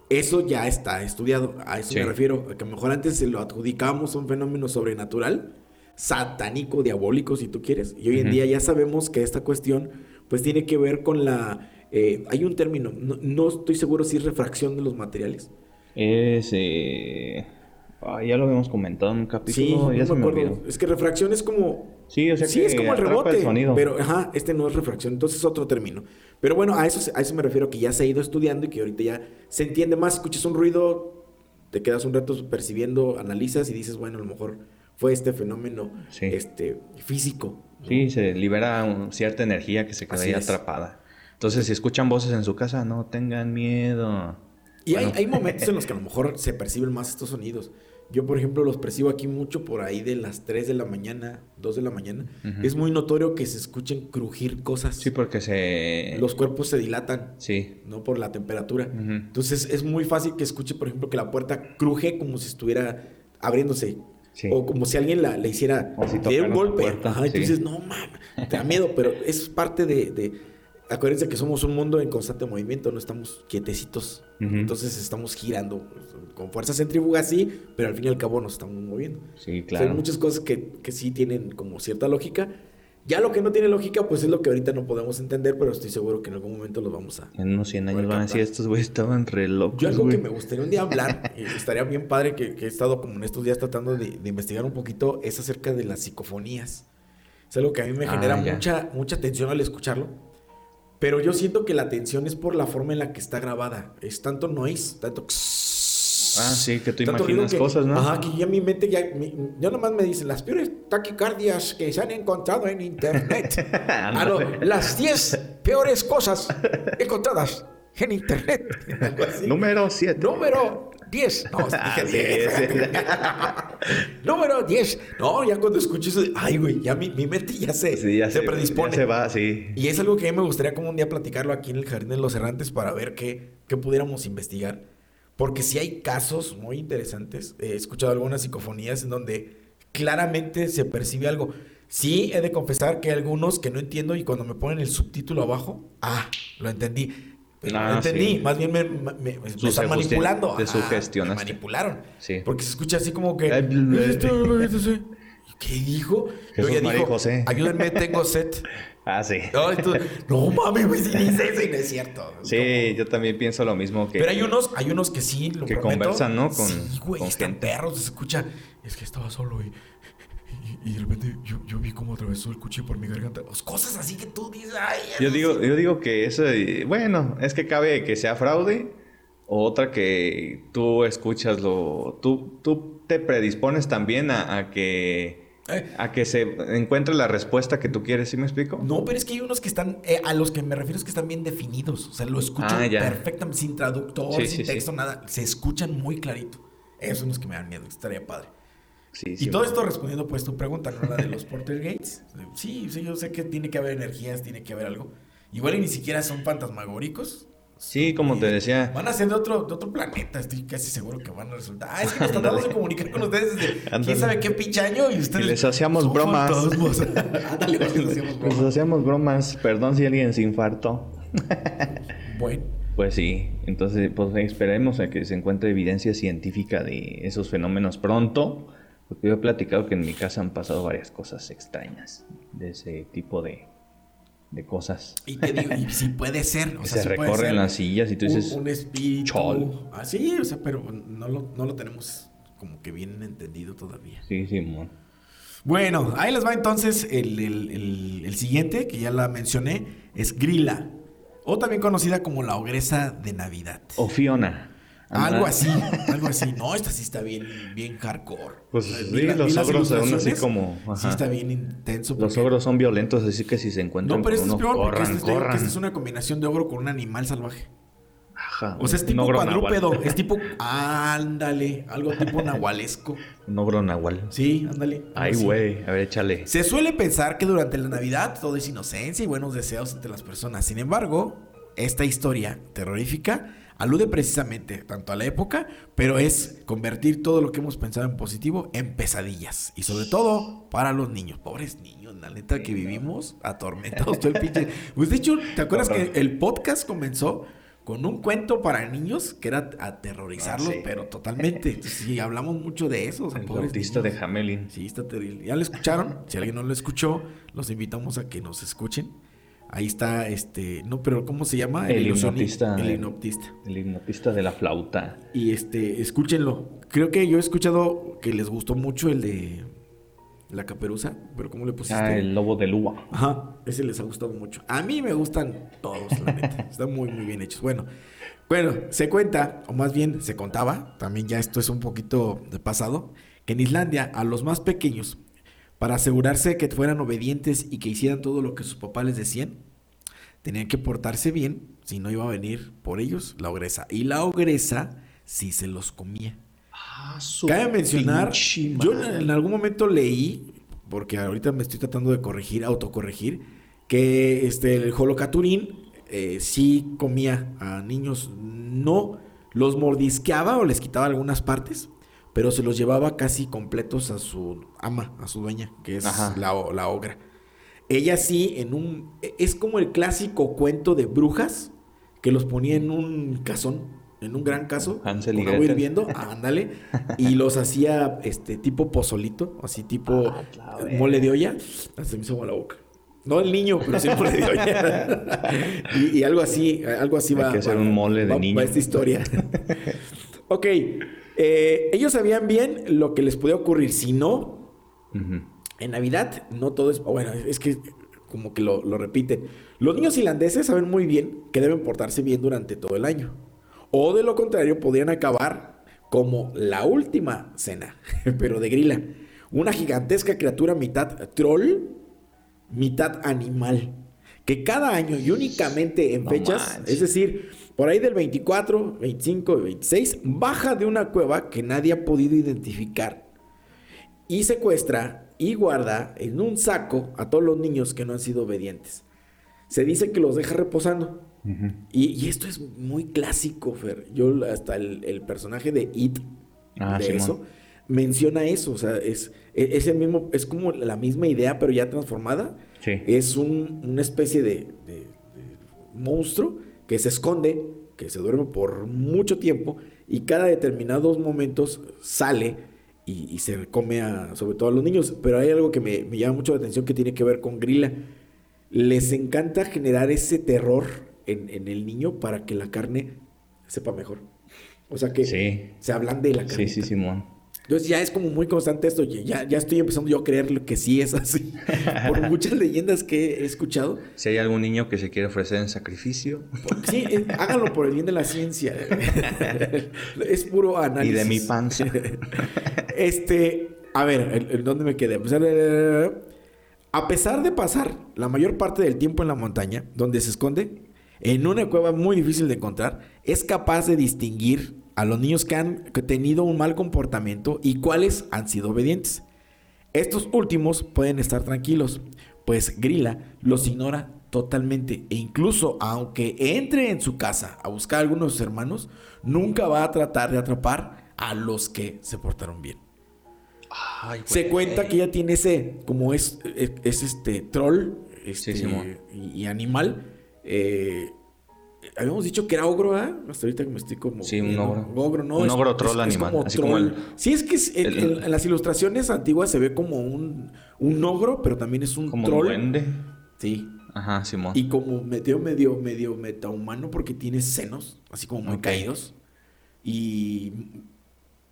B: Eso ya está estudiado. A eso
C: Sí.
B: me refiero. a Que a lo mejor antes se lo adjudicábamos a un fenómeno sobrenatural, satánico, diabólico, si tú quieres. Y hoy en día ya sabemos que esta cuestión, pues tiene que ver con la. eh, hay un término, no, no estoy seguro si es refracción de los materiales.
C: Es. eh, ah, ya lo habíamos comentado en un capítulo.
B: Sí, no
C: ya
B: me
C: se me
B: acuerdo.
C: olvidó.
B: Es que refracción es como.
C: Sí, o sea
B: sí,
C: que
B: es como el rebote.
C: el sonido.
B: Pero, ajá, este no es refracción, entonces es otro término. Pero bueno, a eso, a eso me refiero, que ya se ha ido estudiando y que ahorita ya se entiende más. Escuchas un ruido, te quedas un rato percibiendo, analizas y dices, bueno, a lo mejor fue este fenómeno
C: Sí.
B: este, físico. ¿no?
C: Sí, se libera un- cierta energía que se queda ahí atrapada. Entonces, si escuchan voces en su casa, no tengan miedo.
B: Y hay,
C: Bueno.
B: hay momentos en los que a lo mejor se perciben más estos sonidos. Yo, por ejemplo, los percibo aquí mucho por ahí de las 3 de la mañana, 2 de la mañana. Es muy notorio que se escuchen crujir cosas.
C: Sí, porque se.
B: Los cuerpos se dilatan.
C: Sí.
B: no por la temperatura. Entonces es muy fácil que escuche, por ejemplo, que la puerta cruje como si estuviera abriéndose.
C: Sí.
B: O como si alguien la, le hiciera
C: si
B: diera un golpe.
C: puerta,
B: Ajá, y tú dices, no mames, te da miedo, pero es parte de, de- Acuérdense que somos un mundo en constante movimiento, no estamos quietecitos. Entonces estamos girando con fuerza centrífuga, sí, pero al fin y al cabo nos estamos moviendo.
C: Sí,
B: O sea,
C: claro.
B: hay muchas cosas que, que sí tienen como cierta lógica. Ya lo que no tiene lógica, pues es lo que ahorita no podemos entender, pero estoy seguro que en algún momento lo vamos a,
C: En unos 100 años van a decir, estos güeyes estaban re locos,
B: Yo algo
C: güey".
B: que me gustaría un día hablar, y estaría bien padre que, que he estado como en estos días tratando de, de investigar un poquito, es acerca de las psicofonías. Es algo que a mí me
C: Ah,
B: genera mucha, mucha tensión al escucharlo. Pero yo siento que la tensión es por la forma en la que está grabada. Es tanto noise, tanto...
C: Ah, sí, que tú
B: tanto
C: imaginas
B: que-
C: cosas, ¿no?
B: Ajá, que ya mi mente ya... mi- yo nomás me dicen, las peores taquicardias que se han encontrado en internet. ah, no, las 10 peores cosas encontradas en internet.
C: Número 7.
B: Número 10. No, dije
C: Ah, sí,
B: 10.
C: sí.
B: Número 10. No, ya cuando escucho eso, ay, güey, ya mi, mi mente ya se,
C: Sí, ya
B: se
C: se,
B: predispone.
C: ya se va, sí.
B: Y es algo que a mí me gustaría como un día platicarlo aquí en el Jardín de los Errantes para ver qué, qué pudiéramos investigar. Porque sí hay casos muy interesantes. He escuchado algunas psicofonías en donde claramente se percibe algo. Sí, he de confesar que hay algunos que no entiendo y cuando me ponen el subtítulo abajo, ah, lo entendí. Pero
C: Ah,
B: no entendí,
C: sí.
B: más bien me, me- me- me
C: Su-
B: están manipulando.
C: te sugestionaste.
B: Me manipularon.
C: Sí.
B: Porque se escucha así como que...
C: Ay, bl- bl-
B: ¿Qué dijo?
C: Jesús,
B: Luego ya
C: María y José.
B: Ayúdenme, tengo set.
C: Ah, sí.
B: No, tú, no mames, güey, si dice eso y no es cierto.
C: Sí, yo también pienso lo mismo que...
B: Pero hay unos, hay unos que sí, lo
C: que
B: prometo.
C: conversan, ¿no? Con-
B: sí, güey,
C: con
B: están
C: gente.
B: perros, se escucha. Es que estaba solo y, y, y de repente yo, yo vi cómo atravesó el cuchillo por mi garganta. Pues, cosas así que tú dices, ay.
C: Yo digo, yo digo que eso, bueno, es que cabe que sea fraude o otra que tú escuchas lo, tú, tú te predispones también a, a que,
B: Eh.
C: a que se encuentre la respuesta que tú quieres, ¿sí me explico?
B: No, pero es que hay unos que están, eh, a los que me refiero es que están bien definidos. O sea, lo escucho
C: Ah,
B: perfectamente, sin traductor,
C: Sí,
B: sin
C: sí, sí.
B: texto, nada. Se escuchan muy clarito. Esos son los que me dan miedo, estaría padre.
C: Sí,
B: Y todo esto respondiendo pues tu pregunta, ¿no? La de los Portergates. Sí, sí, yo sé que tiene que haber energías, tiene que haber algo. Igual y ni siquiera son fantasmagóricos.
C: Sí, como te decía.
B: Van a ser de otro, de otro planeta, estoy casi seguro que van a resultar. Ah, es que nos tratamos de comunicar con ustedes desde quién sabe qué pinche año y ustedes.
C: Y les hacíamos bromas.
B: fantasmas. Ándale, les hacíamos bromas.
C: hacíamos bromas, perdón si alguien se infartó.
B: Bueno,
C: Pues sí, entonces pues esperemos a que se encuentre evidencia científica de esos fenómenos pronto, porque yo he platicado que en mi casa han pasado varias cosas extrañas de ese tipo de, de cosas.
B: y te digo, y sí puede ser. O sea,
C: se
B: sí puede
C: recorren
B: ser
C: las sillas y tú
B: un-
C: dices,
B: Un, espíritu.
C: "Chol".
B: Así, o sea, pero no lo, no lo tenemos como que bien entendido todavía.
C: sí, Simón.
B: Bueno, ahí les va entonces el, el- el- el siguiente, que ya la mencioné, es Grilla, o también conocida como la ogresa de Navidad.
C: O Fiona.
B: Algo así, algo así. No, esta sí está bien, bien hardcore.
C: Pues sí,
B: la-
C: los ogros son así como,
B: Sí
C: ajá.
B: está bien intenso.
C: Los
B: porque-
C: ogros son violentos, así que si se encuentran
B: No, pero
C: con
B: este es
C: uno,
B: peor porque este, es- que
C: corran.
B: este es una combinación de ogro con un animal salvaje.
C: Ajá,
B: O sea, es tipo cuadrúpedo,
C: nahual.
B: es tipo, ándale, algo tipo nahualesco.
C: Un ogro nahual.
B: Sí, ándale.
C: Ay, güey, a ver, échale.
B: Se suele pensar que durante la Navidad todo es inocencia y buenos deseos entre las personas. Sin embargo, esta historia terrorífica alude precisamente tanto a la época, pero es convertir todo lo que hemos pensado en positivo en pesadillas. Y sobre todo para los niños. Pobres niños, la neta que vivimos atormentados todo el pinche. Pues de hecho, ¿te acuerdas que el podcast comenzó? Con un cuento para niños que era aterrorizarlos,
C: Ah, sí.
B: pero totalmente. Entonces, sí, hablamos mucho de eso. o sea,
C: El
B: pobres
C: autista de. Hamelin.
B: Sí, está terrible. ¿Ya lo escucharon? Si alguien no lo escuchó, los invitamos a que nos escuchen. Ahí está, este, no, pero ¿cómo se llama?
C: El
B: ilusioni-
C: hipnotista.
B: El hipnotista.
C: El hipnotista de la flauta.
B: Y este, escúchenlo. Creo que yo he escuchado que les gustó mucho el de la caperuza, pero ¿cómo le pusiste?
C: Ah, el lobo de Lua.
B: Ajá, ese les ha gustado mucho. A mí me gustan todos, la neta. Están muy, muy bien hechos. Bueno, bueno, se cuenta, o más bien se contaba, también ya esto es un poquito de pasado, que en Islandia a los más pequeños, para asegurarse que fueran obedientes y que hicieran todo lo que sus papás les decían, tenían que portarse bien, si no iba a venir por ellos la ogresa. Y la ogresa sí se los comía. Cabe mencionar, yo en, en algún momento leí, porque ahorita me estoy tratando de corregir, autocorregir, que este, el Holocaturín eh, sí comía a niños, no los mordisqueaba o les quitaba algunas partes, pero se los llevaba casi completos a su ama, a su dueña, que es la, la ogra. Ella sí, en un. Es como el clásico cuento de brujas que los ponía en un cazón, en un gran caso,
C: Hansel
B: con agua hirviendo, ándale, y los hacía este tipo pozolito, así tipo
C: Ah,
B: eh, mole de olla. Se me hizo agua la boca. No el niño, pero sí el mole de olla. y, y algo así, algo así
C: Hay
B: va.
C: que hacer
B: va-
C: un mole de
B: va-
C: niño.
B: va esta historia. ok. Eh, ellos sabían bien lo que les podía ocurrir. Si no, en Navidad no todo es... Bueno, es que como que lo, lo repiten. Los niños irlandeses saben muy bien que deben portarse bien durante todo el año. O de lo contrario, podrían acabar como la última cena, pero de grila. Una gigantesca criatura mitad troll, mitad animal, que cada año y únicamente en
C: No
B: fechas,
C: manches.
B: es decir, por ahí del 24, 25 y 26, baja de una cueva que nadie ha podido identificar y secuestra y guarda en un saco a todos los niños que no han sido obedientes. Se dice que los deja reposando. y, y esto es muy clásico, Fer. Yo hasta el, el personaje de It,
C: Ah,
B: de
C: Simón.
B: eso, menciona eso. O sea, es, es, es el mismo, es como la misma idea, pero ya transformada.
C: Sí.
B: Es un- una especie de, de- de monstruo que se esconde, que se duerme por mucho tiempo y cada determinados momentos sale y, y se come a, sobre todo a los niños. Pero hay algo que me, me llama mucho la atención que tiene que ver con Grilla. Les encanta generar ese terror en, en el niño para que la carne sepa mejor. O sea que
C: Sí.
B: se ablande la carne.
C: Sí, sí, Simón.
B: Entonces ya es como muy constante esto, ya, ya estoy empezando yo a creer que sí es así, por muchas leyendas que he escuchado.
C: Si hay algún niño que se quiere ofrecer en sacrificio.
B: Sí, eh, háganlo por el bien de la ciencia. es puro
C: Y
B: análisis.
C: de mi panza.
B: Este, a ver, ¿el- el ¿dónde me quedé? Pues, A pesar de pasar la mayor parte del tiempo en la montaña, donde se esconde, en una cueva muy difícil de encontrar, es capaz de distinguir a los niños que han tenido un mal comportamiento y cuáles han sido obedientes. Estos últimos pueden estar tranquilos, pues Grilla los ignora totalmente e incluso aunque entre en su casa a buscar a algunos de sus hermanos, nunca va a tratar de atrapar a los que se portaron bien.
C: Ay,
B: Se cuenta que ella tiene ese, como es, es, es este troll este,
C: Sí, Simón.
B: y, y animal. eh, habíamos dicho que era ogro, ¿ah? Hasta ahorita me estoy como.
C: Sí, un ogro.
B: Ogro, no.
C: Un
B: es-
C: ogro
B: es-
C: troll
B: es
C: animal,
B: como
C: así como el-
B: Sí, es que es- en,
C: el-
B: en- en las ilustraciones antiguas se ve como un, un ogro, pero también es un
C: Como un
B: troll.
C: duende.
B: Sí.
C: Ajá, Simón.
B: Y como medio, medio, medio metahumano porque tiene senos, así como muy caídos. Y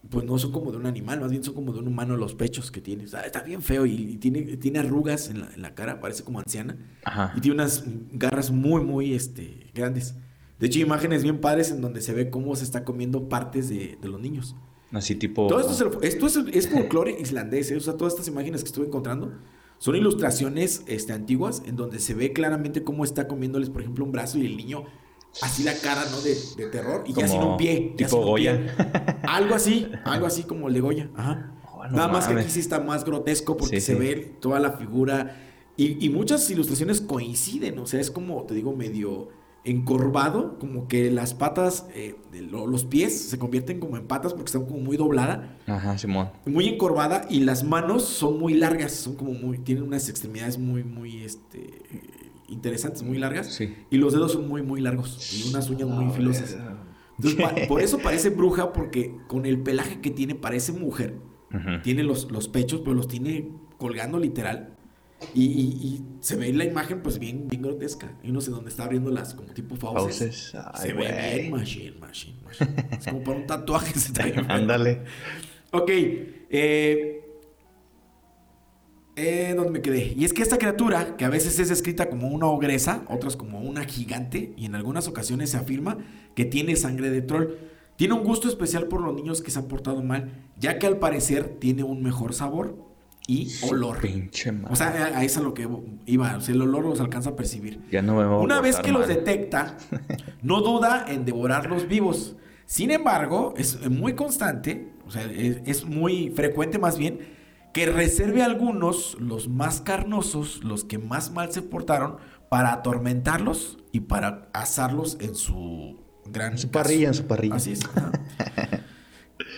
B: pues no son como de un animal, más bien son como de un humano los pechos que tiene. O sea, está bien feo y, y tiene, tiene arrugas en la, en la cara, parece como anciana.
C: Ajá.
B: Y tiene unas garras muy, muy este, grandes. De hecho, hay imágenes bien padres en donde se ve cómo se está comiendo partes de, de los niños.
C: Así tipo.
B: Todo esto, es, el- esto es, es folclore islandés, ¿eh? o sea, todas estas imágenes que estuve encontrando son ilustraciones este, antiguas en donde se ve claramente cómo está comiéndoles, por ejemplo, un brazo y el niño así la cara, ¿no? De, de terror y ya
C: Como
B: sin un pie. ya
C: tipo
B: un
C: Goya.
B: pie. Algo así, algo así como el de Goya. Ajá.
C: Oh, no
B: Nada más que aquí sí está más grotesco porque
C: Sí,
B: se
C: sí.
B: ve toda la figura y, y muchas ilustraciones coinciden, o sea, es como, te digo, medio encorvado, como que las patas, eh, los pies se convierten como en patas porque están como muy doblada
C: Ajá, Simón.
B: muy encorvada y las manos son muy largas, son como muy, tienen unas extremidades muy, muy, este, interesantes, muy largas.
C: Sí.
B: Y los dedos son muy, muy largos y unas uñas muy filosas. Entonces, pa- por eso parece bruja, porque con el pelaje que tiene parece mujer. Tiene los, los pechos, pero los tiene colgando literal. Y, y- y se ve la imagen pues bien, bien grotesca. Y no sé dónde está abriendo las como tipo fauces. Se ve bien machine, machine, machine. Es como para un tatuaje. se trae.
C: Ándale.
B: Ok, eh, eh, ¿dónde me quedé? Y es que esta criatura, que a veces es descrita como una ogresa, otras como una gigante, y en algunas ocasiones se afirma que tiene sangre de troll, tiene un gusto especial por los niños que se han portado mal, ya que al parecer tiene un mejor sabor y olor.
C: Pinche madre.
B: O sea, a, a eso es lo que iba, o sea, el olor los alcanza a percibir.
C: ya no me a
B: Una vez que los
C: mal.
B: detecta, no duda en devorarlos vivos. Sin embargo, es muy constante, o sea, es, es muy frecuente más bien, que reserve algunos, los más carnosos, los que más mal se portaron, para atormentarlos y para asarlos en su gran
C: En su
B: caso.
C: parrilla, en su parrilla.
B: Así es.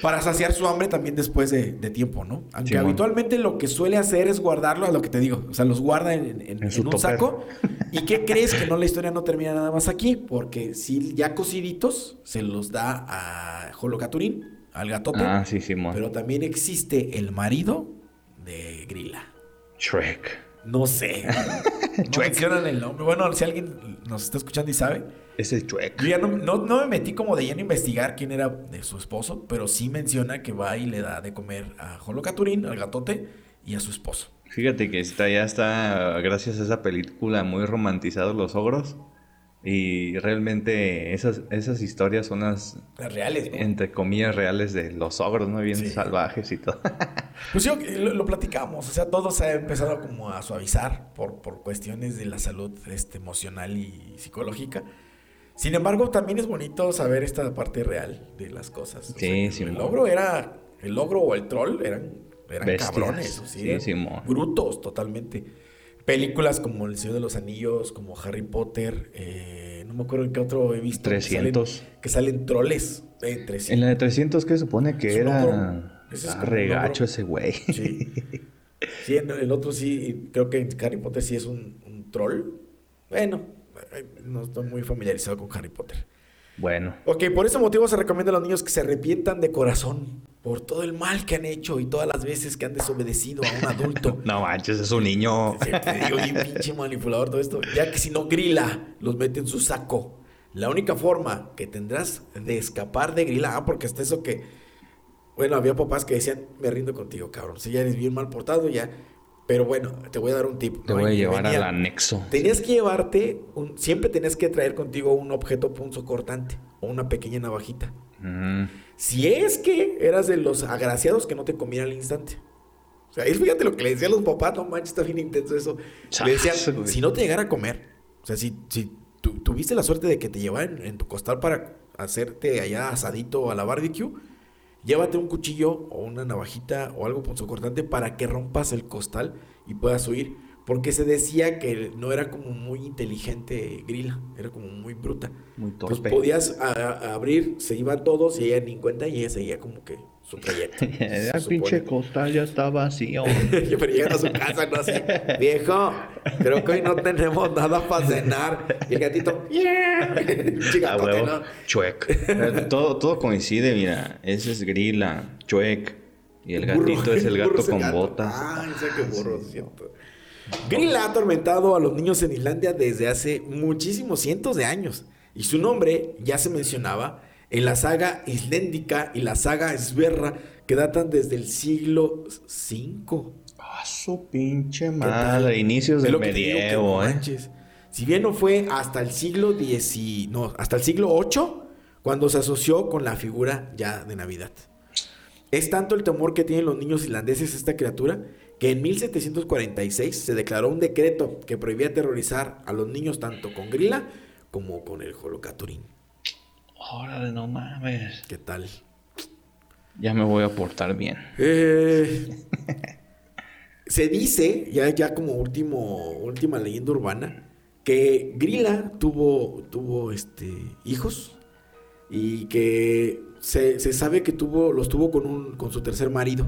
B: Para saciar su hambre también después de, de tiempo, ¿no? Aunque habitualmente lo que suele hacer es guardarlo a lo que te digo. O sea, los guarda en, en-
C: En su
B: en un saco. ¿Y qué crees? Que no la historia no termina nada más aquí. Porque si ya cociditos se los da a Holocaturín, al gatote.
C: Ah, sí, Simón.
B: Pero también existe el marido de Grilla.
C: Shrek.
B: No sé. no mencionan el nombre. Bueno, si alguien nos está escuchando y sabe.
C: Ese Shrek.
B: Yo ya no, no- no me metí como de lleno a investigar quién era de su esposo, pero sí menciona que va y le da de comer a Holocaturín, al gatote, y a su esposo.
C: Fíjate que está, ya está, gracias a esa película, muy romantizados los ogros. Y realmente esas, esas historias son las,
B: reales, ¿no?
C: entre comillas, reales de los ogros, ¿no? Bien
B: Sí.
C: salvajes y todo.
B: Pues yo, lo, lo platicamos, o sea, todo se ha empezado como a suavizar por, por cuestiones de la salud este, emocional y psicológica. Sin embargo, también es bonito saber esta parte real de las cosas. O
C: Sí,
B: sea,
C: Simón.
B: el logro era, el logro o el troll eran, eran
C: Bestias.
B: cabrones, o sea,
C: Sí,
B: eran brutos totalmente. Películas como El Señor de los Anillos, como Harry Potter, eh, no me acuerdo en qué otro he visto. que salen-
C: 300.
B: Que salen, troles eh, 300.
C: En la de 300, que supone que
B: Es
C: era.
B: Ese es
C: Ah, regacho ese güey.
B: Sí. Sí, en el otro sí, creo que en Harry Potter sí es un, un troll. Bueno, no estoy muy familiarizado con Harry Potter.
C: Bueno,
B: Ok, por ese motivo se recomienda a los niños que se arrepientan de corazón por todo el mal que han hecho y todas las veces que han desobedecido a un adulto.
C: no manches, es un niño.
B: Sí, te digo, pinche manipulador todo esto. Ya que si no grila, los mete en su saco. La única forma que tendrás de escapar de grila, ah, porque hasta eso que, bueno, había papás que decían, me rindo contigo, cabrón. Si ya eres bien mal portado, ya. Pero bueno, te voy a dar un tip.
C: Te
B: ¿no?
C: voy a llevar
B: venía-
C: al anexo.
B: Tenías que llevarte, un- siempre tenías que traer contigo un objeto punzocortante o una pequeña navajita.
C: Mm,
B: Si es que eras de los agraciados que no te comían al instante. O sea, es fíjate lo que le decían los papás, no manches, está bien intenso eso. Le decían, si no te llegara a comer, o sea, si, si tu- tuviste la suerte de que te llevaran en tu costal para hacerte allá asadito a la barbecue, llévate un cuchillo o una navajita o algo punzocortante para que rompas el costal y puedas huir. Porque se decía que no era como muy inteligente Grilla, era como muy bruta.
C: muy
B: Entonces
C: torpe.
B: podías a- a abrir, se iban todos y ella ni en cuenta y ella seguía como que su trayecto.
C: El
B: se
C: pinche costal ya está vacío.
B: Pero llegan a su casa, no así, viejo, creo que hoy no tenemos nada para cenar. Y el gatito, yeah.
C: Ah, huevo.
B: ¿no?
C: Chuec. Todo, todo coincide, mira. Ese es Grilla, Chuec. Y el
B: Burro,
C: gatito es el
B: burro
C: gato
B: es el
C: con
B: gato.
C: botas.
B: Ah, o sea que burro, es cierto. Grilla ha atormentado a los niños en Islandia desde hace muchísimos cientos de años. Y su nombre ya se mencionaba en la saga isléndica y la saga Sverra que datan desde el siglo V.
C: Ah, su pinche
B: ¿Qué tal?
C: madre. Inicios del medievo, ¿eh?
B: manches. Si bien no fue hasta el siglo X, no, hasta el siglo VIII, cuando se asoció con la figura ya de Navidad. Es tanto el temor que tienen los niños islandeses a esta criatura que en 1746 se declaró un decreto que prohibía aterrorizar a los niños tanto con Grilla como con el Holocaturín.
C: Órale, no mames.
B: ¿Qué tal?
C: Ya me voy a portar bien.
B: Eh, se dice, ya, ya como último, última leyenda urbana, que Grilla tuvo, tuvo este, hijos y que se, se sabe que tuvo, los tuvo con, un, con su tercer marido.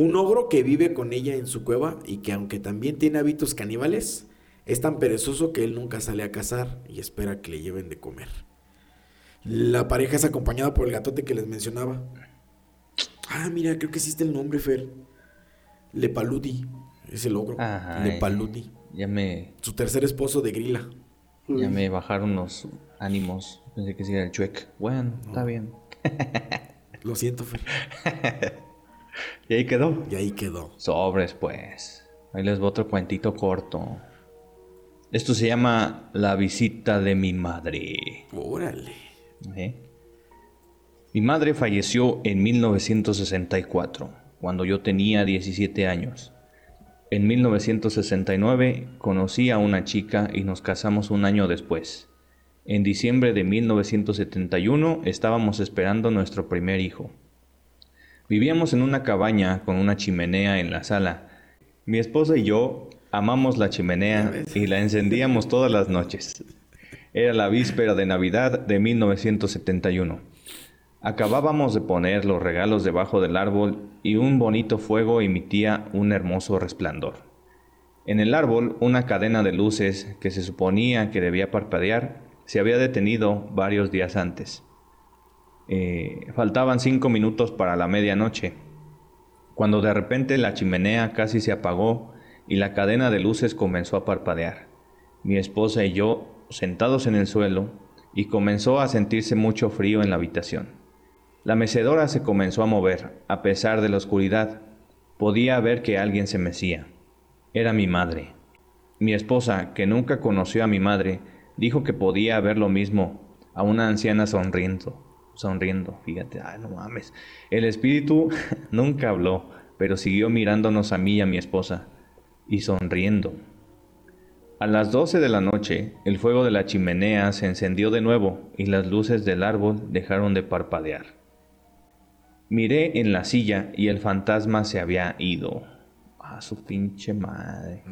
B: Un ogro que vive con ella en su cueva y que aunque también tiene hábitos caníbales, es tan perezoso que él nunca sale a cazar y espera que le lleven de comer. La pareja es acompañada por el gatote que les mencionaba. Ah, mira, creo que existe el nombre, Fer. Lepaludi. Es el ogro.
C: Ajá,
B: Lepaludi.
C: Ya me,
B: Su tercer esposo de Grilla.
C: ya me bajaron los ánimos. Pensé que sí era el Chuec. Bueno, está bien.
B: Lo siento, Fer.
C: Y ahí quedó.
B: Y ahí quedó.
C: Sobres, pues. Ahí les voy otro cuentito corto. Esto se llama La visita de mi madre.
B: Órale.
C: ¿Eh? Mi madre falleció en 1964, cuando yo tenía 17 años. En 1969 conocí a una chica y nos casamos un año después. En diciembre de 1971 estábamos esperando nuestro primer hijo. Vivíamos en una cabaña con una chimenea en la sala. Mi esposa y yo amamos la chimenea y la encendíamos todas las noches. Era la víspera de Navidad de 1971. Acabábamos de poner los regalos debajo del árbol y un bonito fuego emitía un hermoso resplandor. En el árbol, una cadena de luces que se suponía que debía parpadear se había detenido varios días antes. Eh, faltaban cinco minutos para la medianoche, cuando de repente la chimenea casi se apagó y la cadena de luces comenzó a parpadear. Mi esposa y yo sentados en el suelo y comenzó a sentirse mucho frío en la habitación. La mecedora se comenzó a mover, a pesar de la oscuridad. Podía ver que alguien se mecía. Era mi madre. Mi esposa, que nunca conoció a mi madre, Dijo que podía ver lo mismo a una anciana sonriendo. Sonriendo, fíjate, ay, no mames. El espíritu nunca habló, pero siguió mirándonos a mí y a mi esposa, y sonriendo. A las doce de la noche, el fuego de la chimenea se encendió de nuevo y las luces del árbol dejaron de parpadear. Miré en la silla y el fantasma se había ido. A su pinche madre.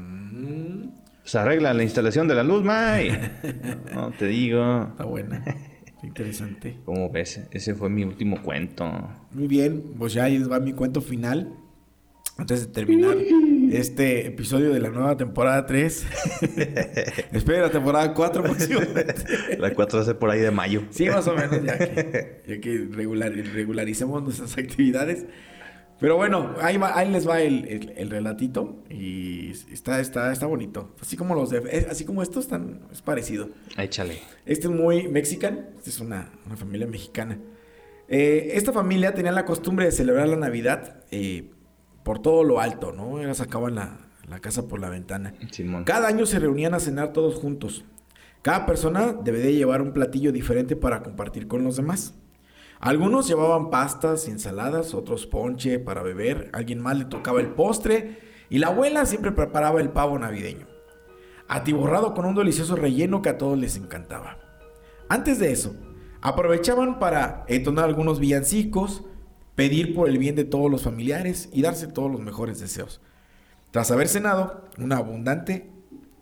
C: Se arregla la instalación de la luz, May. No te digo.
B: Está buena. Interesante.
C: ¿Cómo ves? Ese fue mi último cuento.
B: Muy bien, pues ya ahí va mi cuento final. Antes de terminar este episodio de la nueva temporada 3. Espera la temporada 4 próximamente.
C: La 4 hace por ahí de mayo.
B: Sí, más o menos, ya que, ya que regular- regularicemos nuestras actividades. Pero bueno, ahí, va- ahí les va el, el- el relatito y está, está, está bonito. Así como los de, es- así como estos están, es parecido.
C: Échale.
B: Este es muy mexicano, esta es una, una familia mexicana. Eh, esta familia tenía la costumbre de celebrar la Navidad eh, por todo lo alto, ¿no? Era sacaban la, la casa por la ventana.
C: Simón.
B: Cada año se reunían a cenar todos juntos. Cada persona debe de llevar un platillo diferente para compartir con los demás. Algunos llevaban pastas ensaladas, otros ponche para beber, alguien más le tocaba el postre y la abuela siempre preparaba el pavo navideño, atiborrado con un delicioso relleno que a todos les encantaba. Antes de eso, aprovechaban para entonar algunos villancicos, pedir por el bien de todos los familiares y darse todos los mejores deseos. Tras haber cenado una abundante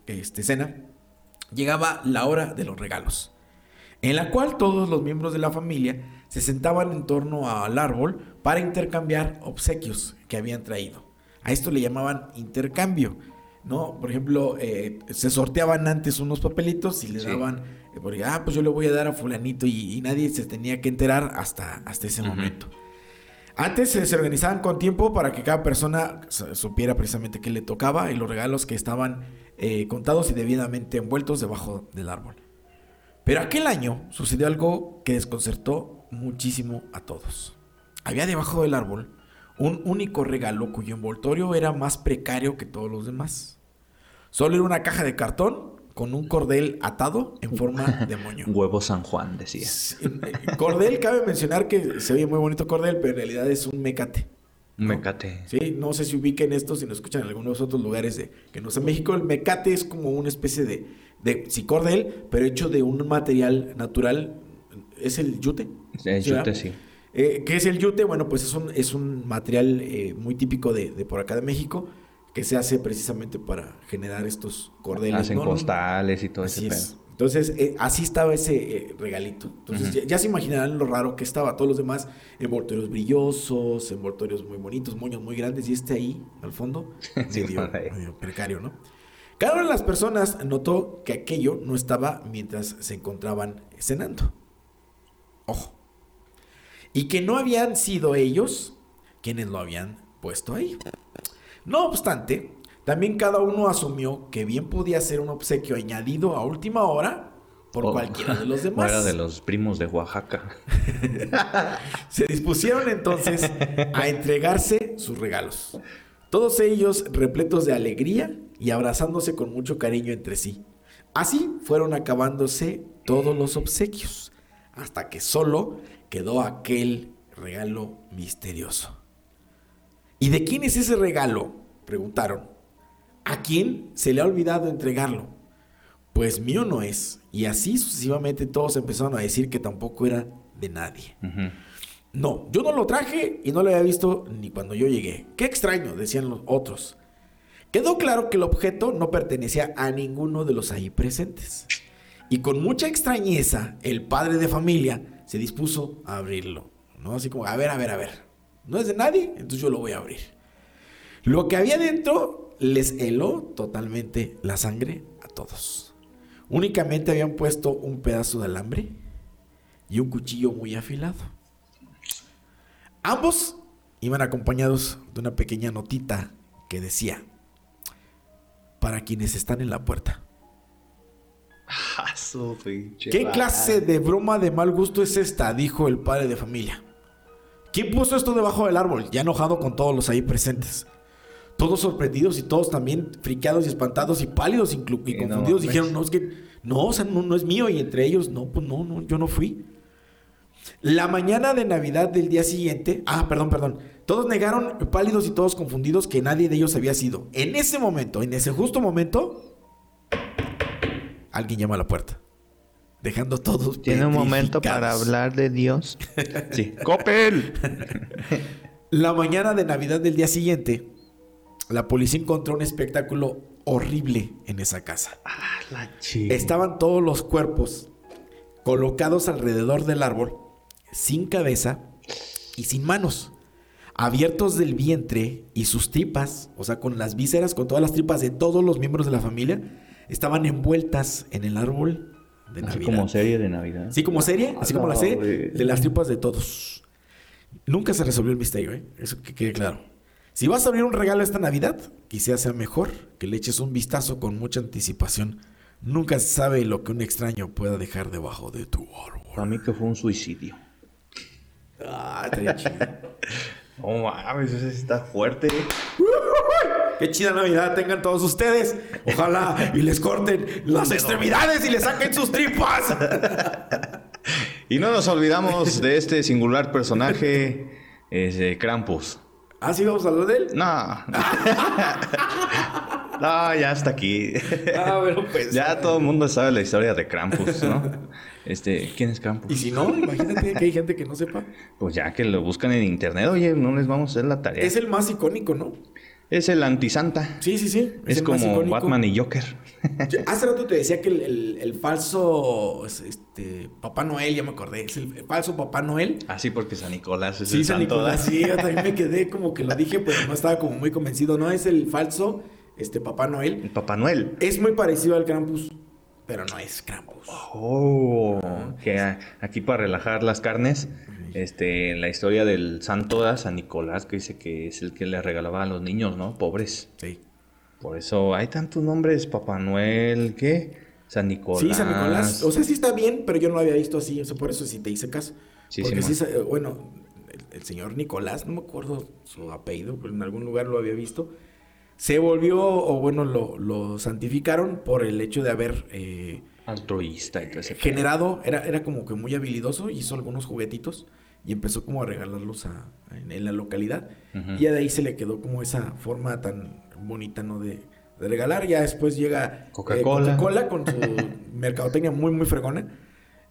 B: este, cena, llegaba la hora de los regalos, en la cual todos los miembros de la familia se sentaban en torno al árbol para intercambiar obsequios que habían traído. A esto le llamaban intercambio, ¿no? Por ejemplo, eh, se sorteaban antes unos papelitos y le
C: Sí.
B: daban, eh, porque, ah, pues yo le voy a dar a fulanito y, y nadie se tenía que enterar hasta, hasta ese momento. Antes eh, se organizaban con tiempo para que cada persona su- supiera precisamente qué le tocaba y los regalos que estaban eh, contados y debidamente envueltos debajo del árbol. Pero aquel año sucedió algo que desconcertó muchísimo a todos. Había debajo del árbol un único regalo cuyo envoltorio era más precario que todos los demás. Solo era una caja de cartón con un cordel atado en forma de moño.
C: Huevo San Juan, decía.
B: Eh, Cordel, cabe mencionar que se oye muy bonito cordel, pero en realidad es un mecate.
C: Un mecate.
B: Sí, no sé si ubiquen esto, si lo escuchan en algunos otros lugares de que no sé, México el mecate es como una especie de, de sí, cordel, pero hecho de un material natural. ¿Es el yute?
C: El yute, sí.
B: Eh, ¿Qué es el yute? Bueno, pues es un, es un material eh, muy típico de, de por acá de México que se hace precisamente para generar estos cordeles.
C: Hacen
B: No,
C: costales y todo
B: Así
C: ese
B: es.
C: pedo.
B: Entonces, eh, así estaba ese eh, regalito. Entonces, ya, ya se imaginarán lo raro que estaba. Todos los demás, envoltorios brillosos, envoltorios muy bonitos, moños muy grandes, y este ahí, al fondo,
C: Sí,
B: medio, medio precario, ¿no? Cada una de las personas notó que aquello no estaba mientras se encontraban cenando. Ojo. Y que no habían sido ellos quienes lo habían puesto ahí. No obstante, también cada uno asumió que bien podía ser un obsequio añadido a última hora por
C: O-
B: cualquiera de los demás.
C: era de los primos de Oaxaca.
B: Se dispusieron entonces a entregarse sus regalos. Todos ellos repletos de alegría y abrazándose con mucho cariño entre sí. Así fueron acabándose todos los obsequios, hasta que solo quedó aquel regalo misterioso. ¿Y de quién es ese regalo? Preguntaron. ¿A quién se le ha olvidado entregarlo? Pues mío no es. Y así sucesivamente todos empezaron a decir que tampoco era de nadie. No, yo no lo traje y no lo había visto ni cuando yo llegué. Qué extraño, decían los otros. Quedó claro que el objeto no pertenecía a ninguno de los ahí presentes. Y con mucha extrañeza, el padre de familia se dispuso a abrirlo. ¿No? Así como, a ver, a ver, a ver. No es de nadie, entonces yo lo voy a abrir. Lo que había dentro les heló totalmente la sangre a todos. Únicamente habían puesto un pedazo de alambre y un cuchillo muy afilado. Ambos iban acompañados de una pequeña notita que decía, para quienes están en la puerta.
C: Ah, su pinche
B: ¿Qué clase de broma de mal gusto es esta? dijo el padre de familia. ¿Quién puso esto debajo del árbol? Ya enojado con todos los ahí presentes. Todos sorprendidos y todos también friqueados y espantados y pálidos y
C: no
B: confundidos dijeron, no, es que No, o sea, no, no es mío. Y entre ellos, no, pues no, no, yo no fui. La mañana de Navidad del día siguiente, ah, perdón, perdón, todos negaron pálidos y todos confundidos que nadie de ellos había sido. En ese momento, en ese justo momento, alguien llama a la puerta, dejando todos.
D: Tiene un momento para hablar de Dios.
C: Sí. ¡Coppel!
B: La mañana de Navidad del día siguiente, la policía encontró un espectáculo horrible en esa casa.
C: Ah, la chica.
B: Estaban todos los cuerpos colocados alrededor del árbol, sin cabeza y sin manos, abiertos del vientre y sus tripas, o sea, con las vísceras, con todas las tripas de todos los miembros de la familia, estaban envueltas en el árbol de
C: Así
B: Navidad.
C: como serie de Navidad.
B: Sí, como serie, así como la
C: la
B: serie de las tripas de todos. Nunca se resolvió el misterio, ¿eh? Eso que quede claro. Si vas a abrir un regalo esta Navidad, quizás sea mejor que le eches un vistazo con mucha anticipación. Nunca se sabe lo que un extraño pueda dejar debajo de tu árbol.
C: Para mí que fue un suicidio.
B: Ah, estaría chido.
C: No mames, sí está fuerte.
B: Qué chida Navidad tengan todos ustedes. Ojalá y les corten las extremidades y les saquen sus tripas.
C: Y no nos olvidamos de este singular personaje, ese Krampus.
B: ¿Ah, sí vamos a hablar de él?
C: No. no, ya hasta aquí.
B: Ah, bueno, pues.
C: ya todo el mundo sabe la historia de Krampus, ¿no? Este, ¿quién es Krampus?
B: Y si no, imagínate que hay gente que no sepa.
C: Pues ya que lo buscan en internet, oye, no les vamos a hacer la tarea.
B: Es el más icónico, ¿no?
C: Es el antisanta.
B: Sí, sí, sí.
C: Es,
B: más
C: como. Batman y Joker.
B: Yo hace rato te decía que el, el- el falso es, este, Papá Noel, ya me acordé, es el, falso Papá Noel.
C: Así porque San Nicolás es
B: Sí,
C: el
B: San
C: santo.
B: Nicolás, sí, yo también me quedé como que lo dije, pero no estaba como muy convencido. No, es el falso este, Papá Noel.
C: El Papá Noel.
B: Es muy parecido al Krampus, pero no es Krampus.
C: Oh, que aquí para relajar las carnes, este, la historia del santo de San Nicolás, que dice que es el que le regalaba a los niños, ¿no? Pobres.
B: Sí.
C: Por eso hay tantos nombres, Papá Noel, ¿qué? San Nicolás.
B: Sí, San Nicolás. O sea, sí está bien, pero yo no lo había visto así. O sea, por eso sí te hice caso.
C: Sí,
B: Porque sí, sa- bueno, el, el señor Nicolás, no me acuerdo su apellido, pero en algún lugar lo había visto. Se volvió, o bueno, lo, lo santificaron por el hecho de haber eh,
C: Altruista y todo ese
B: generado, era, era como que muy habilidoso, hizo algunos juguetitos y empezó como a regalarlos a, en, en la localidad. Y ya de ahí se le quedó como esa forma tan bonita, ¿no? De, de regalar. Ya después llega eh,
C: Coca-Cola.
B: Coca-Cola con su mercadotecnia muy, muy fregona.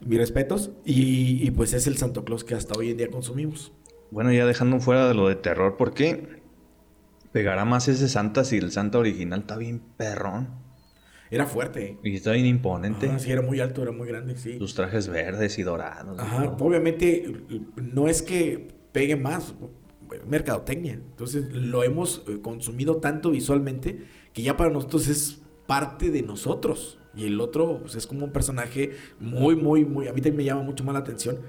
B: Mis respetos. Y, y, pues es el Santo Claus que hasta hoy en día consumimos.
C: Bueno, ya dejando fuera de lo de terror, ¿por qué pegará más ese Santa si el Santa original está bien perrón?
B: Era fuerte.
C: Y está bien imponente.
B: Ajá, sí, era muy alto, era muy grande, sí.
C: Sus trajes verdes y dorados.
B: Ajá,
C: ¿no?
B: obviamente no es que pegue más, mercadotecnia. Entonces lo hemos eh, consumido tanto visualmente que ya para nosotros es parte de nosotros. Y el otro pues, es como un personaje muy, muy, muy... A mí también me llama mucho más la atención.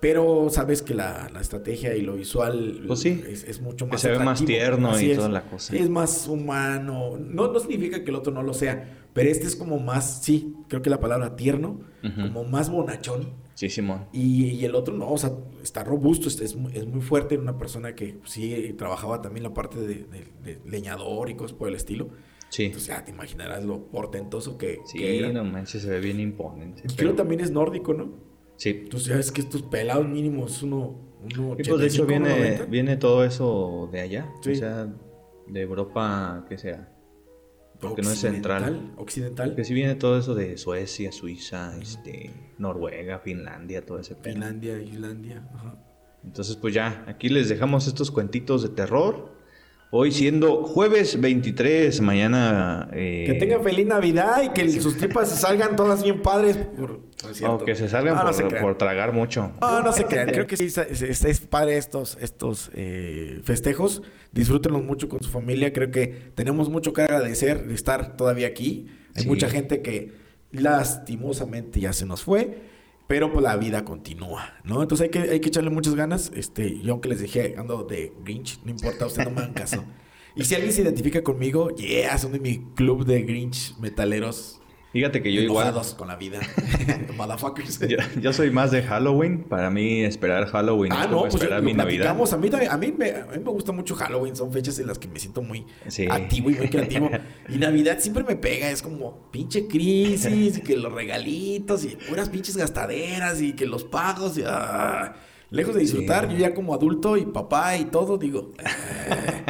B: Pero sabes que la, la estrategia y lo visual
C: Pues sí.
B: es, es mucho
C: Que
B: más
C: se ve más tierno
B: Así
C: y
B: es.
C: toda la cosa.
B: Es más humano. No, no significa que el otro no lo sea, pero este es como más, sí, creo que la palabra tierno, como más bonachón.
C: Sí, Simón.
B: Y, y el otro no, o sea, está robusto, es, es muy, es muy fuerte, una persona que sí trabajaba también la parte de, de- de leñador y cosas por el estilo.
C: Sí.
B: Entonces ya te imaginarás lo portentoso que,
C: Sí,
B: que era.
C: no manches, se ve bien imponente.
B: Y creo
C: pero-
B: que también es nórdico, ¿no?
C: Sí.
B: Entonces ya ves que estos pelados mínimos uno, uno
C: Y pues de hecho
B: 85,
C: viene,
B: 90.
C: viene todo eso de allá.
B: Sí.
C: O sea, de Europa, que sea. Porque no es central.
B: Occidental.
C: Que sí viene todo eso de Suecia, Suiza, este, Noruega, Finlandia, todo ese.
B: Finlandia, Islandia. Ajá.
C: Entonces, pues ya, aquí les dejamos estos cuentitos de terror. Hoy siendo jueves 23, mañana... eh,
B: Que tengan feliz Navidad y que sus tripas se salgan todas bien padres. Por, no.
C: O que se salgan
B: No, no
C: por,
B: se crean.
C: por tragar mucho.
B: No, no se crean. Creo que sí es, es- es padre estos, estos eh, festejos. Disfrútenlos mucho con su familia. Creo que tenemos mucho que agradecer de estar todavía aquí. Hay
C: Sí.
B: mucha gente que lastimosamente ya se nos fue. Pero pues la vida continúa, ¿no? Entonces hay que, hay que echarle muchas ganas. Este, yo aunque les dije, ando de Grinch, no importa, ustedes no me hagan caso. Y si alguien se identifica conmigo, yeah, son de mi club de Grinch metaleros.
C: Fíjate que yo igual.
B: enojados con la vida. Motherfuckers.
C: Yo, yo soy más de Halloween. Para mí, esperar Halloween
B: Ah,
C: es
B: no,
C: como
B: pues
C: esperar
B: lo
C: mi Navidad.
B: A mí, a, mí me, a mí me gusta mucho Halloween. Son fechas en las que me siento muy
C: Sí.
B: activo y muy creativo. Y Navidad siempre me pega. Es como pinche crisis y que los regalitos y puras pinches gastaderas y que los pagos. Y, ah, lejos de disfrutar,
C: Sí.
B: yo ya como adulto y papá y todo, digo... eh,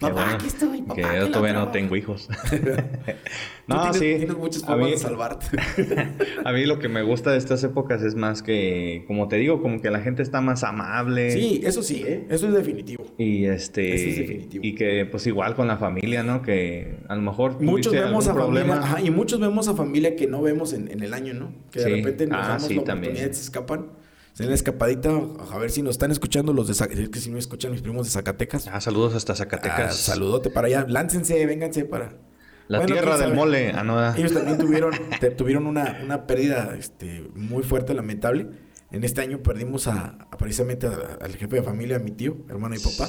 B: papá,
C: bueno
B: aquí estoy, papá.
C: Que yo todavía no
B: traigo".
C: tengo hijos. No,
B: tienes,
C: sí.
B: Tienes muchas
C: a
B: formas
C: mí,
B: de salvarte.
C: a mí lo que me gusta de estas épocas es más que, como te digo, como que la gente está más amable.
B: sí, eso sí, ¿eh? Eso es definitivo.
C: Y este
B: Eso es definitivo.
C: y que pues igual con la familia, ¿no? Que a lo mejor
B: Muchos vemos a familia,
C: problema.
B: ajá, y muchos vemos a familia que no vemos en, en el año, ¿no? Que de repente nos
C: Ah,
B: damos
C: sí,
B: la
C: también.
B: oportunidad y se escapan. Se den la escapadita, a ver si nos están escuchando los de Zacatecas, es que si no escuchan mis primos de Zacatecas.
C: Ah, saludos hasta
B: ah,
C: Zacatecas.
B: saludote para allá, láncense, vénganse para...
C: La
B: Bueno,
C: tierra del
B: sabe.
C: mole. Ah, no, ah.
B: Ellos también tuvieron, te- tuvieron una, una pérdida este, muy fuerte, lamentable. En este año perdimos a, a precisamente al jefe de familia, a mi tío, hermano y papá.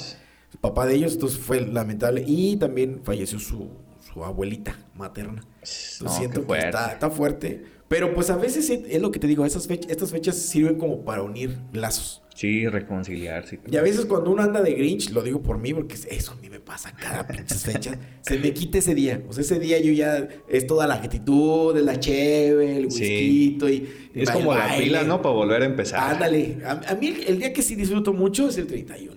B: El papá de ellos, entonces fue lamentable. Y también falleció su, su abuelita materna. Entonces
C: No,
B: siento que está, está fuerte. Pero pues a veces es, es lo que te digo, esas fech- estas fechas sirven como para unir lazos.
C: Sí, reconciliarse.
B: Y a veces cuando uno anda de Grinch, lo digo por mí, porque eso a mí me pasa cada pinches fecha, se me quita ese día. O sea, ese día yo ya es toda la actitud, la cheve, el
C: Sí.
B: whisky y
C: Es como la pila, ¿no? Para volver a empezar.
B: Ándale. A, a mí el, el día que sí disfruto mucho es el 31,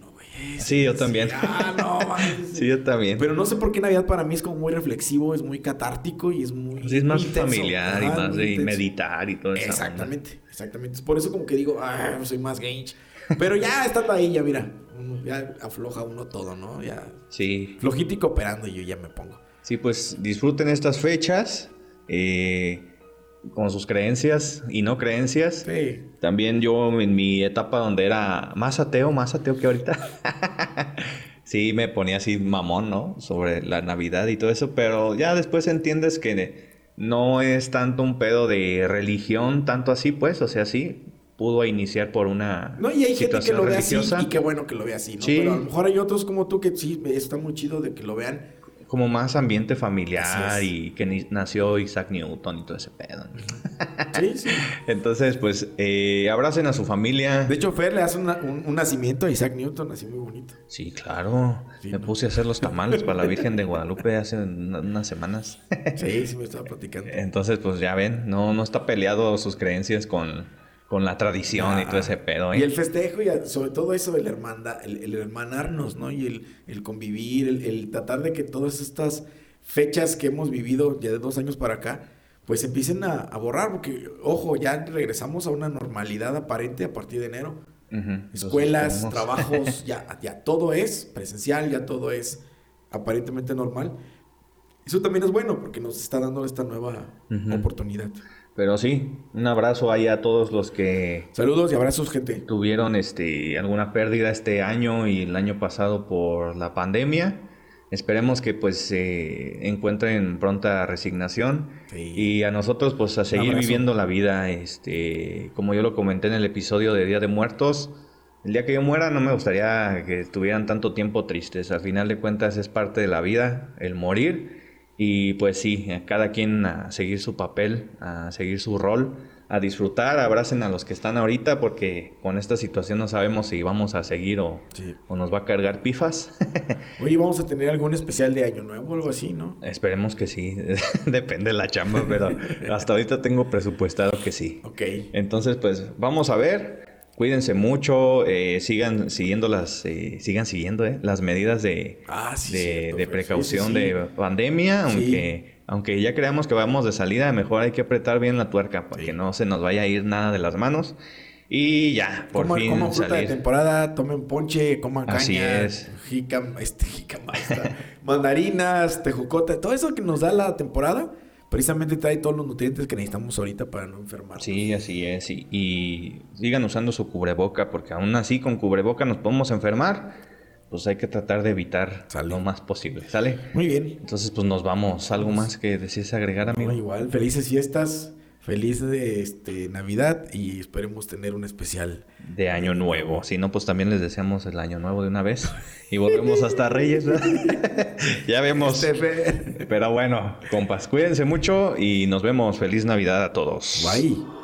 C: Sí, yo también.
B: Ah, no.
C: Sí, yo también.
B: Pero no sé por qué Navidad para mí es como muy reflexivo, es muy catártico y es muy.
C: Sí, es más
B: intenso.
C: familiar y más de meditar y todo eso.
B: Exactamente, exactamente. Es por eso como que digo, ah, soy más Grinch. Pero ya estando ahí, ya mira, ya afloja uno todo, ¿no? Ya
C: Sí.
B: flojito y cooperando y yo ya me pongo.
C: Sí, pues disfruten estas fechas eh, con sus creencias y no creencias.
B: Sí.
C: También yo en mi etapa donde era más ateo, más ateo que ahorita. sí, me ponía así mamón, ¿no? Sobre la Navidad y todo eso, pero ya después entiendes que no es tanto un pedo de religión, tanto así, pues, o sea, sí, pudo iniciar por una
B: No, y hay gente que lo ve así y qué bueno que lo ve así, ¿no?
C: Sí.
B: Pero a lo mejor hay otros como tú que sí, está muy chido de que lo vean.
C: Como más ambiente familiar y que ni- nació Isaac Newton y todo ese pedo. ¿no?
B: Sí, sí.
C: Entonces, pues, eh, abracen a su familia.
B: De hecho, Fer le hace una- un, un nacimiento a Isaac Newton, así muy bonito.
C: Sí, claro.
B: Sí,
C: me
B: ¿no?
C: puse a hacer los tamales para la Virgen de Guadalupe hace una- unas semanas.
B: Sí, sí me estaba platicando.
C: Entonces, pues ya ven, no, no está peleado sus creencias con, con la tradición y todo ese pedo. ¿eh?
B: Y el festejo y sobre todo eso, el, hermanda, el, el hermanarnos, ¿no? Y el, el convivir, el, el tratar de que todas estas fechas que hemos vivido ya de dos años para acá, pues empiecen a, a borrar, porque, ojo, ya regresamos a una normalidad aparente a partir de enero. Escuelas, trabajos, ya, ya todo es presencial, ya todo es aparentemente normal. Eso también es bueno porque nos está dando esta nueva oportunidad.
C: Pero sí, un abrazo ahí a todos los que
B: Saludos y abrazos, gente.
C: tuvieron este, alguna pérdida este año y el año pasado por la pandemia. Esperemos que pues se encuentren pronta resignación
B: Sí.
C: y a nosotros pues a seguir viviendo la vida, este, como yo lo comenté en el episodio de Día de Muertos. El día que yo muera no me gustaría que estuvieran tanto tiempo tristes. Al final de cuentas es parte de la vida, el morir. Y pues sí, a cada quien a seguir su papel, a seguir su rol, a disfrutar, abracen a los que están ahorita porque con esta situación no sabemos si vamos a seguir o,
B: Sí.
C: o nos va a cargar pifas.
B: Oye, vamos a tener algún especial de Año Nuevo o algo así, ¿no?
C: Esperemos que sí, depende de la chamba, pero hasta ahorita tengo presupuestado que sí.
B: Ok.
C: Entonces, pues vamos a ver. Cuídense mucho, eh, sigan siguiendo las, eh, sigan siguiendo eh, las medidas de,
B: Ah, sí,
C: de,
B: cierto,
C: de precaución
B: Sí, sí, sí.
C: de pandemia, aunque, aunque ya creamos que vamos de salida, mejor hay que apretar bien la tuerca para que no se nos vaya a ir nada de las manos. Y ya, por
B: coman,
C: fin
B: coman fruta de
C: salir.
B: temporada, tomen ponche, coman caña,
C: Así es.
B: jicam, este, jicama, esta, mandarinas, tejocote, todo eso que nos da la temporada, precisamente trae todos los nutrientes que necesitamos ahorita para no enfermar.
C: Sí, así es. Y, y sigan usando su cubreboca, porque aún así con cubreboca nos podemos enfermar. Pues hay que tratar de evitar
B: Sale.
C: lo más posible, ¿sale?
B: Muy bien.
C: Entonces, pues nos vamos. ¿Algo más que desees agregar, amigo?
B: No, igual, felices fiestas, Feliz este, Navidad y esperemos tener un especial.
C: De Año Nuevo. Si no, pues también les deseamos el Año Nuevo de una vez. Y volvemos hasta Reyes. ya vemos.
B: Este,
C: Pero bueno, compas, cuídense mucho y nos vemos. Feliz Navidad a todos.
B: Bye.